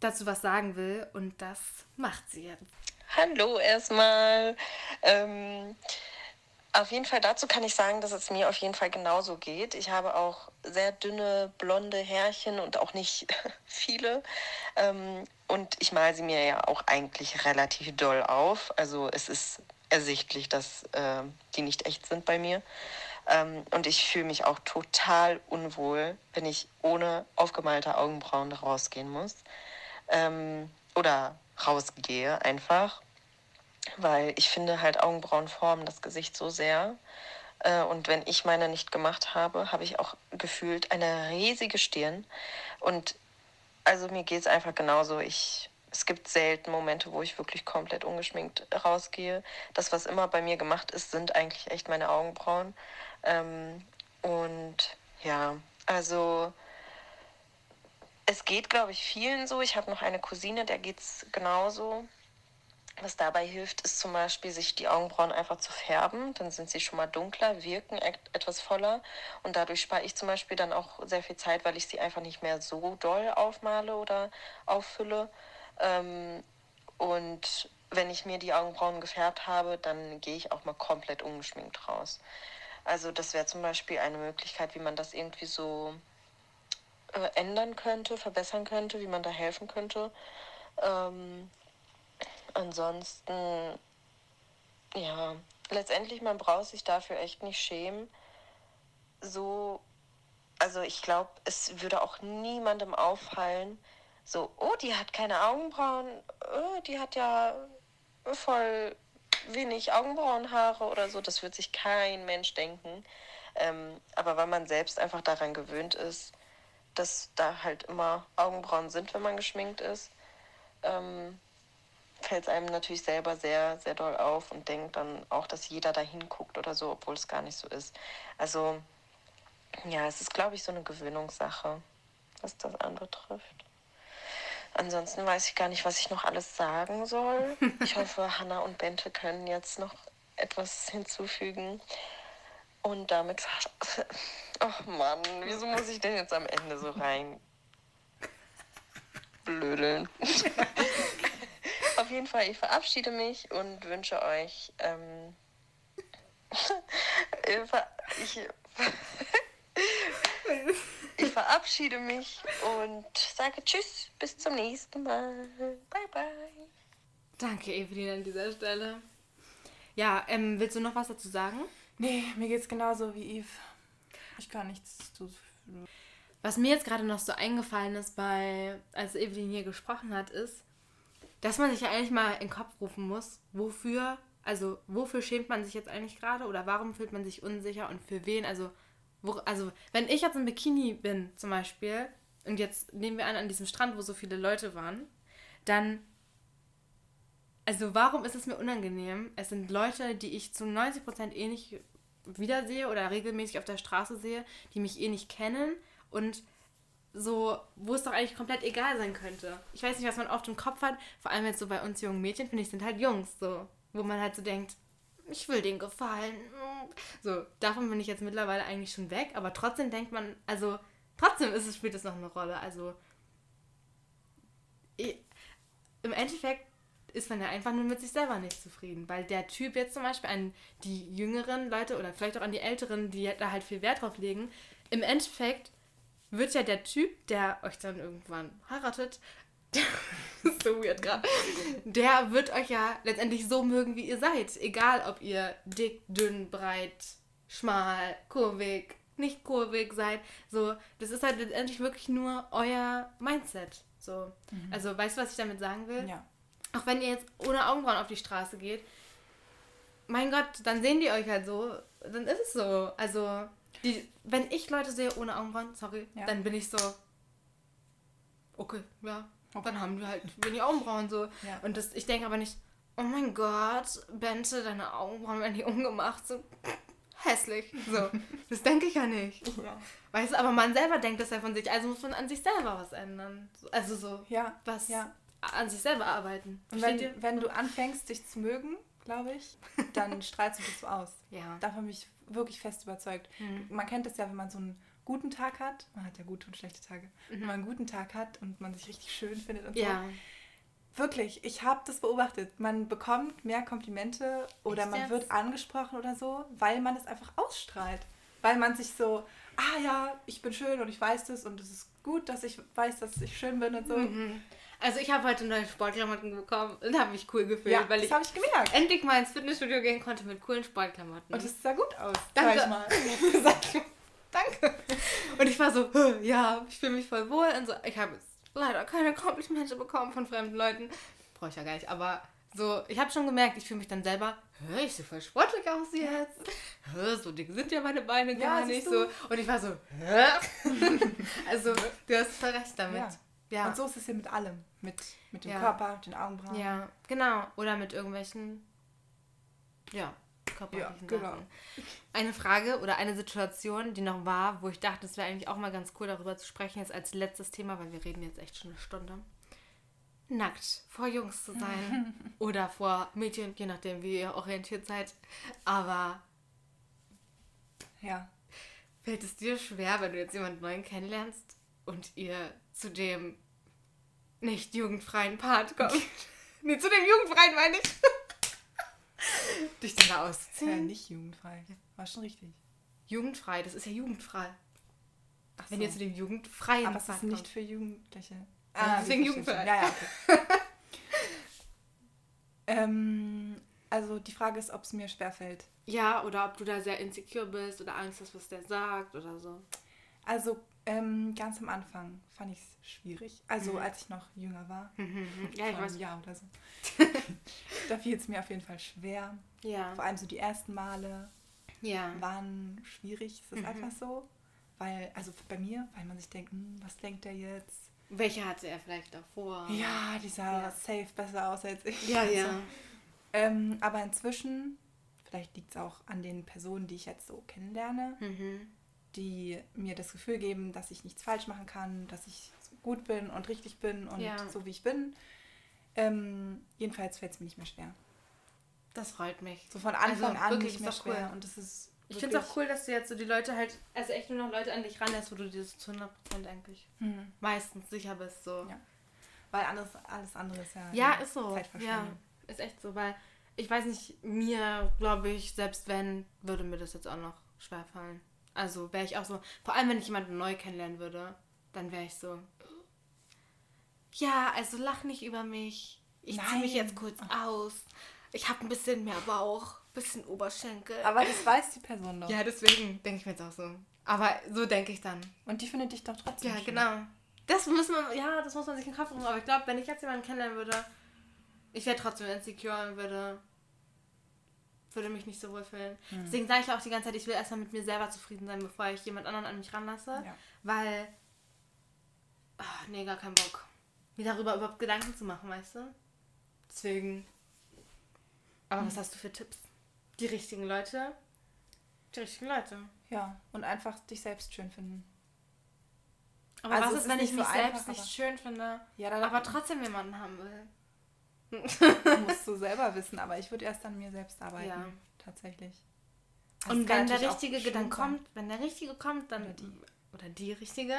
dazu was sagen will. Und das macht sie jetzt. Hallo erstmal. Ähm, auf jeden Fall dazu kann ich sagen, dass es mir auf jeden Fall genauso geht. Ich habe auch sehr dünne, blonde Härchen und auch nicht *laughs* viele. Ähm, und ich male sie mir ja auch eigentlich relativ doll auf. Also es ist ersichtlich, dass äh, die nicht echt sind bei mir. Ähm, und ich fühle mich auch total unwohl, wenn ich ohne aufgemalte Augenbrauen rausgehen muss. Ähm, oder rausgehe einfach weil ich finde halt Augenbrauen formen das Gesicht so sehr. Äh, und wenn ich meine nicht gemacht habe, habe ich auch gefühlt eine riesige Stirn. Und also mir geht es einfach genauso. Ich, es gibt selten Momente, wo ich wirklich komplett ungeschminkt rausgehe. Das, was immer bei mir gemacht ist, sind eigentlich echt meine Augenbrauen. Ähm, und ja, also es geht, glaube ich, vielen so. Ich habe noch eine Cousine, der geht es genauso. Was dabei hilft, ist zum Beispiel, sich die Augenbrauen einfach zu färben. Dann sind sie schon mal dunkler, wirken etwas voller. Und dadurch spare ich zum Beispiel dann auch sehr viel Zeit, weil ich sie einfach nicht mehr so doll aufmale oder auffülle. Ähm, und wenn ich mir die Augenbrauen gefärbt habe, dann gehe ich auch mal komplett ungeschminkt raus. Also das wäre zum Beispiel eine Möglichkeit, wie man das irgendwie so äh, ändern könnte, verbessern könnte, wie man da helfen könnte. Ähm, ansonsten, ja, letztendlich, man braucht sich dafür echt nicht schämen. So, also ich glaube, es würde auch niemandem auffallen, so, oh, die hat keine Augenbrauen, oh, die hat ja voll wenig Augenbrauenhaare oder so. Das wird sich kein Mensch denken. Ähm, aber weil man selbst einfach daran gewöhnt ist, dass da halt immer Augenbrauen sind, wenn man geschminkt ist, ähm, fällt es einem natürlich selber sehr, sehr doll auf und denkt dann auch, dass jeder da hinguckt oder so, obwohl es gar nicht so ist. Also, ja, es ist, glaube ich, so eine Gewöhnungssache, was das anbetrifft. Ansonsten weiß ich gar nicht, was ich noch alles sagen soll. *laughs* Ich hoffe, Hanna und Bente können jetzt noch etwas hinzufügen. Und damit. *laughs* Oh Mann, wieso muss ich denn jetzt am Ende so rein *laughs* blödeln? Auf jeden Fall, ich verabschiede mich und wünsche euch ähm, *laughs* ich, *laughs* ich verabschiede mich und sage Tschüss, bis zum nächsten Mal. Bye, bye. Danke, Evelyn, an dieser Stelle. Ja, ähm, willst du noch was dazu sagen? Nee, mir geht's genauso wie Eve. Ich kann nichts zu. Was mir jetzt gerade noch so eingefallen ist, bei, als Evelyn hier gesprochen hat, ist, dass man sich ja eigentlich mal in den Kopf rufen muss, wofür, also wofür schämt man sich jetzt eigentlich gerade oder warum fühlt man sich unsicher und für wen? Also, wo, also wenn ich jetzt im Bikini bin zum Beispiel und jetzt nehmen wir an an diesem Strand, wo so viele Leute waren, dann also warum ist es mir unangenehm? Es sind Leute, die ich zu 90% eh nicht wiedersehe oder regelmäßig auf der Straße sehe, die mich eh nicht kennen und so, wo es doch eigentlich komplett egal sein könnte. Ich weiß nicht, was man oft im Kopf hat, vor allem jetzt so bei uns jungen Mädchen, finde ich, sind halt Jungs so, wo man halt so denkt, ich will denen gefallen. So, davon bin ich jetzt mittlerweile eigentlich schon weg, aber trotzdem denkt man, also trotzdem ist es, spielt es noch eine Rolle. Also ich, im Endeffekt ist man ja einfach nur mit sich selber nicht zufrieden. Weil der Typ jetzt zum Beispiel an die jüngeren Leute oder vielleicht auch an die älteren, die da halt viel Wert drauf legen, im Endeffekt wird ja der Typ, der euch dann irgendwann heiratet, der, *laughs* so weird gerade, der wird euch ja letztendlich so mögen, wie ihr seid. Egal, ob ihr dick, dünn, breit, schmal, kurvig, nicht kurvig seid. So, das ist halt letztendlich wirklich nur euer Mindset. So, mhm. also weißt du, was ich damit sagen will? Ja auch wenn ihr jetzt ohne Augenbrauen auf die Straße geht, mein Gott, dann sehen die euch halt so, dann ist es so. Also, die, wenn ich Leute sehe ohne Augenbrauen, sorry, ja. dann bin ich so, okay, ja, okay. dann haben wir halt wenig Augenbrauen so. Ja. Und das, ich denke aber nicht, oh mein Gott, Bente, deine Augenbrauen werden hier umgemacht, so hässlich. So, *laughs* das denke ich ja nicht. Ja. Weißt du, aber man selber denkt das ja von sich, also muss man an sich selber was ändern. Also so, ja, was ja an sich selber arbeiten. Und wenn, wenn du anfängst, dich zu mögen, glaube ich, *laughs* dann strahlst du das so aus. Ja. Davon bin ich wirklich fest überzeugt. Mhm. Man kennt es ja, wenn man so einen guten Tag hat. Man hat ja gute und schlechte Tage. Mhm. Wenn man einen guten Tag hat und man sich richtig schön findet und ja. so. Wirklich, ich habe das beobachtet. Man bekommt mehr Komplimente oder Echt man jetzt? wird angesprochen oder so, weil man es einfach ausstrahlt. Weil man sich so, ah ja, ich bin schön und ich weiß das und es ist gut, dass ich weiß, dass ich schön bin und so. Mhm. Also ich habe heute neue Sportklamotten bekommen und habe mich cool gefühlt, ja, weil ich, ich gemerkt. endlich mal ins Fitnessstudio gehen konnte mit coolen Sportklamotten. Und es sah gut aus. Danke. Sag mal. *laughs* Danke. Und ich war so, ja, ich fühle mich voll wohl. Und so, ich habe leider keine Komplimente bekommen von fremden Leuten. Brauche ich ja gar nicht, aber so, ich habe schon gemerkt, ich fühle mich dann selber, hör, ich sehe voll sportlich aus jetzt. Hör, so dick sind ja meine Beine gar ja, nicht so. Und ich war so, hä? *laughs* also, du hast voll recht damit. Ja. Ja. Und so ist es hier mit allem. Mit, mit dem ja. Körper, den Augenbrauen. Ja, genau. Oder mit irgendwelchen, ja, körperlichen ja, genau. Sachen. Eine Frage oder eine Situation, die noch war, wo ich dachte, es wäre eigentlich auch mal ganz cool, darüber zu sprechen, jetzt als letztes Thema, weil wir reden jetzt echt schon eine Stunde. Nackt vor Jungs zu sein *laughs* oder vor Mädchen, je nachdem, wie ihr orientiert seid. Aber ja. Fällt es dir schwer, wenn du jetzt jemanden neuen kennenlernst und ihr zu dem nicht jugendfreien Part kommt. *laughs* nee, zu dem jugendfreien meine ich. *laughs* Dich dann da ausziehen. Ja, nicht jugendfrei. War schon richtig. Jugendfrei, das ist ja jugendfrei. Ach, Wenn so. ihr zu dem jugendfreien Aber es ist nicht kommt. für Jugendliche. Ah, deswegen jugendfrei. *laughs* Ja, ja, okay. ähm, also die Frage ist, ob es mir schwerfällt. Ja, oder ob du da sehr insecure bist oder Angst hast, was der sagt oder so. Also ähm, ganz am Anfang fand ich es schwierig. Also mhm. als ich noch jünger war. Mhm. *laughs* Ja, ich weiß. Jahr oder so. *laughs* da fiel es mir auf jeden Fall schwer. Ja. Vor allem so die ersten Male ja. waren schwierig. Es ist mhm. einfach so. Weil, also bei mir, weil man sich denkt, hm, was denkt der jetzt? Welche hatte er vielleicht davor? Ja, die sah ja. safe besser aus als ich. Ja, ja. Also, ähm, aber inzwischen, vielleicht liegt es auch an den Personen, die ich jetzt so kennenlerne, mhm die mir das Gefühl geben, dass ich nichts falsch machen kann, dass ich gut bin und richtig bin und ja. so wie ich bin. Ähm, jedenfalls fällt es mir nicht mehr schwer. Das freut mich. So von Anfang also, an nicht mehr schwer. Cool. Und das ist ich finde es auch cool, dass du jetzt so die Leute halt, also echt nur noch Leute an dich ranlässt, wo du dir zu 100% eigentlich hm. meistens sicher bist. So. Ja. Weil alles, alles andere ist ja. Ja, ist so. Ja, ist echt so, weil ich weiß nicht, mir, glaube ich, selbst wenn, würde mir das jetzt auch noch schwerfallen. Also wäre ich auch so, vor allem wenn ich jemanden neu kennenlernen würde, dann wäre ich so, ja, also lach nicht über mich. Ich ziehe mich jetzt kurz aus. Ich habe ein bisschen mehr Bauch, bisschen Oberschenkel. Aber das weiß die Person doch. ja, deswegen denke ich mir jetzt auch so. Aber so denke ich dann. Und die findet dich doch trotzdem Ja, schön. genau. Das muss man, ja, das muss man sich in den Kopf rufen. Aber ich glaube, wenn ich jetzt jemanden kennenlernen würde, ich wäre trotzdem insecure und würde, würde mich nicht so wohl fühlen. Hm. Deswegen sage ich auch die ganze Zeit, ich will erstmal mit mir selber zufrieden sein, bevor ich jemand anderen an mich ranlasse. Ja. Weil, ach, nee, gar keinen Bock. Mir darüber überhaupt Gedanken zu machen, weißt du? Deswegen. Aber was hast du für Tipps? Die richtigen Leute? Die richtigen Leute. Ja, und einfach dich selbst schön finden. Aber Also was ist, wenn ich mich so selbst einfach, nicht schön finde, Ja, aber trotzdem jemanden haben will? *laughs* musst du selber wissen, aber ich würde erst an mir selbst arbeiten. Ja. Tatsächlich. Das Und wenn der Richtige dann kommt, wenn der Richtige kommt, dann Oder die. oder die Richtige,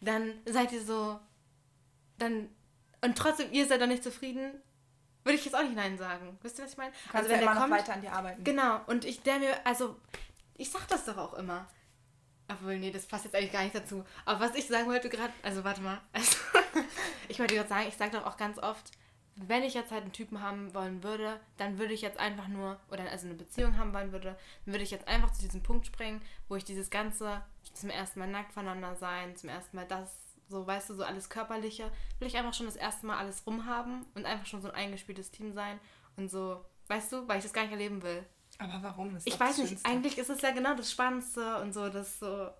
dann seid ihr so, dann und trotzdem ihr seid dann nicht zufrieden, würde ich jetzt auch nicht nein sagen. Wisst ihr was ich meine? Du kannst ja immer noch weiter an dir arbeiten. Genau, und ich der mir, also, ich sag das doch auch immer. Obwohl, nee, das passt jetzt eigentlich gar nicht dazu. Aber was ich sagen wollte gerade, also warte mal. *laughs* Also, ich wollte gerade sagen, ich sage doch auch ganz oft, wenn ich jetzt halt einen Typen haben wollen würde, dann würde ich jetzt einfach nur, oder also eine Beziehung haben wollen würde, dann würde ich jetzt einfach zu diesem Punkt springen, wo ich dieses Ganze zum ersten Mal nackt voneinander sein, zum ersten Mal das, so weißt du, so alles Körperliche, will ich einfach schon das erste Mal alles rumhaben und einfach schon so ein eingespieltes Team sein und so, weißt du, weil ich das gar nicht erleben will. Aber warum? Das ist Ich das weiß nicht, eigentlich ist es ja genau das Spannendste und so, das so.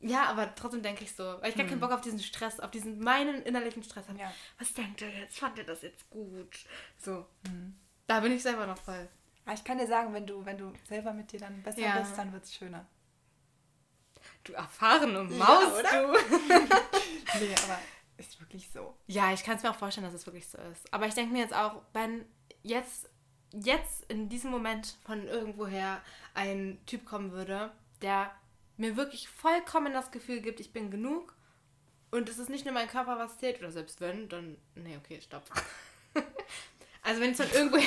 Ja, aber trotzdem denke ich so, weil ich gar keinen Bock auf diesen Stress, auf diesen meinen innerlichen Stress habe. Hm. Ja. Was denkt ihr jetzt? Fand ihr das jetzt gut? So. Hm. Da bin ich selber noch voll. Aber ich kann dir sagen, wenn du, wenn du selber mit dir dann besser Ja. bist, dann wird es schöner. Du erfahrene Ja, Maus, oder? du. *laughs* Nee, aber ist wirklich so. Ja, ich kann es mir auch vorstellen, dass es wirklich so ist. Aber ich denke mir jetzt auch, wenn jetzt, jetzt in diesem Moment von irgendwoher ein Typ kommen würde, der mir wirklich vollkommen das Gefühl gibt, ich bin genug und es ist nicht nur mein Körper, was zählt, oder selbst wenn, dann. Nee, okay, stopp. *laughs* *laughs* also wenn jetzt von irgendwoher.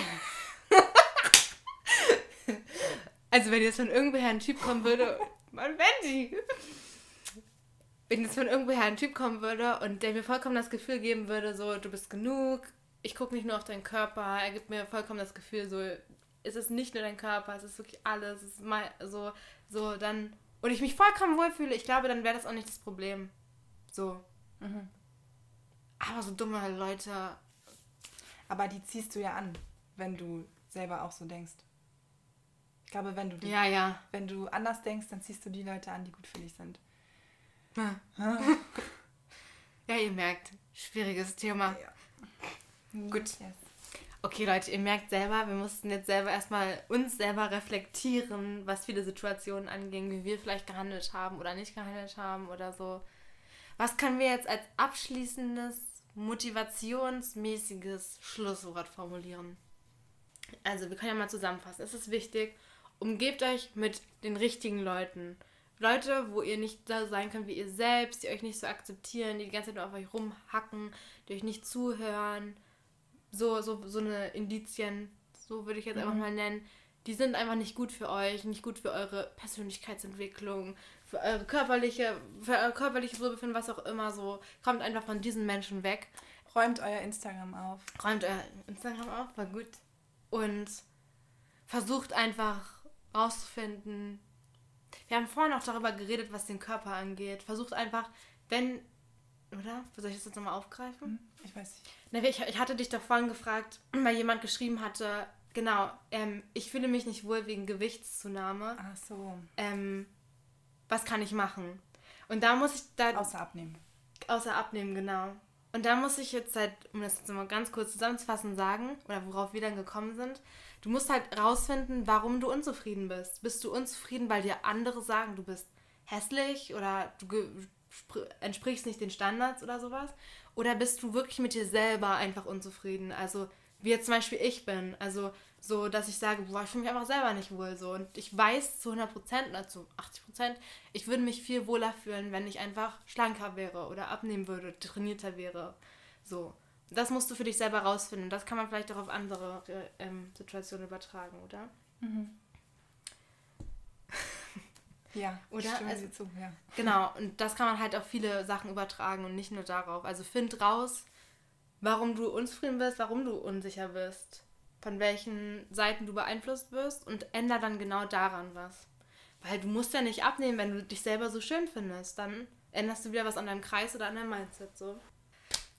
also wenn jetzt von irgendwoher ein Typ kommen würde. Mann, Benji! wenn jetzt von irgendwoher ein Typ kommen würde und der mir vollkommen das Gefühl geben würde, so, du bist genug, ich gucke nicht nur auf deinen Körper, er gibt mir vollkommen das Gefühl, so, es ist nicht nur dein Körper, es ist wirklich alles, es ist mein, so, so, dann, und ich mich vollkommen wohlfühle, ich glaube, dann wäre das auch nicht das Problem. So. Mhm. Aber so dumme Leute, Aber die ziehst du ja an, wenn du selber auch so denkst. Ich glaube, wenn du, die, ja, ja. wenn du anders denkst, dann ziehst du die Leute an, die gut für dich sind. Ja, *laughs* ihr merkt, schwieriges Thema. Gut. Yes. Okay, Leute, ihr merkt selber, wir mussten jetzt selber erstmal uns selber reflektieren, was viele Situationen anging, wie wir vielleicht gehandelt haben oder nicht gehandelt haben oder so. Was können wir jetzt als abschließendes, motivationsmäßiges Schlusswort formulieren? Also, wir können ja mal zusammenfassen. Es ist wichtig, umgebt euch mit den richtigen Leuten. Leute, wo ihr nicht da sein könnt wie ihr selbst, die euch nicht so akzeptieren, die die ganze Zeit nur auf euch rumhacken, die euch nicht zuhören. So, so, so eine Indizien, so würde ich jetzt einfach mal nennen. Die sind einfach nicht gut für euch, nicht gut für eure Persönlichkeitsentwicklung, für eure körperliche, für euer körperliches Wohlbefinden, was auch immer so. Kommt einfach von diesen Menschen weg. Räumt euer Instagram auf. Räumt euer Instagram auf, war gut. Und versucht einfach rauszufinden. Wir haben vorhin auch darüber geredet, was den Körper angeht. Versucht einfach, wenn. Oder? Soll ich das jetzt nochmal aufgreifen? Hm? Ich weiß nicht. Na, ich, ich hatte dich doch vorhin gefragt, *clears throat* weil jemand geschrieben hatte, genau, ähm, ich fühle mich nicht wohl wegen Gewichtszunahme. Ach so. Ähm, was kann ich machen? Und da muss ich da Außer abnehmen. Außer abnehmen, genau. Und da muss ich jetzt halt, um das jetzt mal ganz kurz zusammenzufassen, sagen, oder worauf wir dann gekommen sind, du musst halt rausfinden, warum du unzufrieden bist. Bist du unzufrieden, weil dir andere sagen, du bist hässlich oder du entsprichst nicht den Standards oder sowas? Oder bist du wirklich mit dir selber einfach unzufrieden? Also, wie jetzt zum Beispiel ich bin. Also, so, dass ich sage, boah, ich fühle mich einfach selber nicht wohl so. Und ich weiß zu 100 Prozent, also 80 Prozent, ich würde mich viel wohler fühlen, wenn ich einfach schlanker wäre oder abnehmen würde, trainierter wäre. So. Das musst du für dich selber rausfinden. Das kann man vielleicht auch auf andere äh, ähm, Situationen übertragen, oder? *laughs* Ja, Oder? stimme Also- zu, ja. Genau, und das kann man halt auf viele Sachen übertragen und nicht nur darauf. Also find raus, warum du unzufrieden bist, warum du unsicher bist, von welchen Seiten du beeinflusst wirst und änder dann genau daran was. Weil du musst ja nicht abnehmen, wenn du dich selber so schön findest. Dann änderst du wieder was an deinem Kreis oder an deinem Mindset so.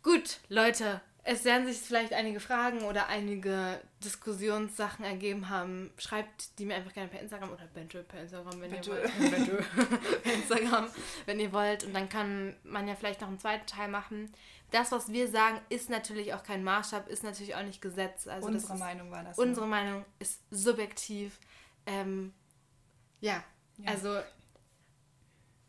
Gut, Leute, es werden sich vielleicht einige Fragen oder einige Diskussionssachen ergeben haben. Schreibt die mir einfach gerne per Instagram oder Bente per Instagram, wenn Bente. ihr wollt. *laughs* Bente. *laughs* per Instagram, wenn ihr wollt. Und dann kann man ja vielleicht noch einen zweiten Teil machen. Das, was wir sagen, ist natürlich auch kein Maßstab, ist natürlich auch nicht Gesetz. Also Unsere ist, Meinung war das. Unsere Meinung ist subjektiv. Ähm, ja, Ja. also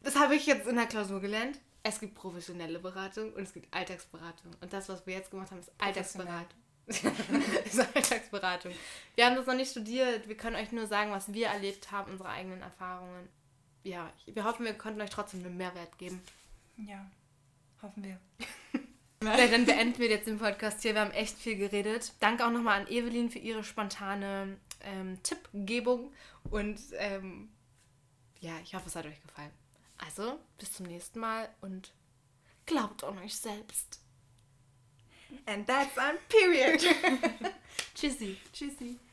das habe ich jetzt in der Klausur gelernt. Es gibt professionelle Beratung und es gibt Alltagsberatung. Und das, was wir jetzt gemacht haben, ist. Alltagsberatung. *laughs* ist Alltagsberatung. Wir haben das noch nicht studiert. Wir können euch nur sagen, was wir erlebt haben, unsere eigenen Erfahrungen. Ja, wir hoffen, wir konnten euch trotzdem einen Mehrwert geben. Ja, hoffen wir. *laughs* Ja, dann beenden wir jetzt den Podcast hier. Wir haben echt viel geredet. Danke auch nochmal an Evelyn für ihre spontane ähm, Tippgebung. Und ähm, ja, ich hoffe, es hat euch gefallen. Also, bis zum nächsten Mal und glaubt an euch selbst. And that's on period. *laughs* Tschüssi. Tschüssi.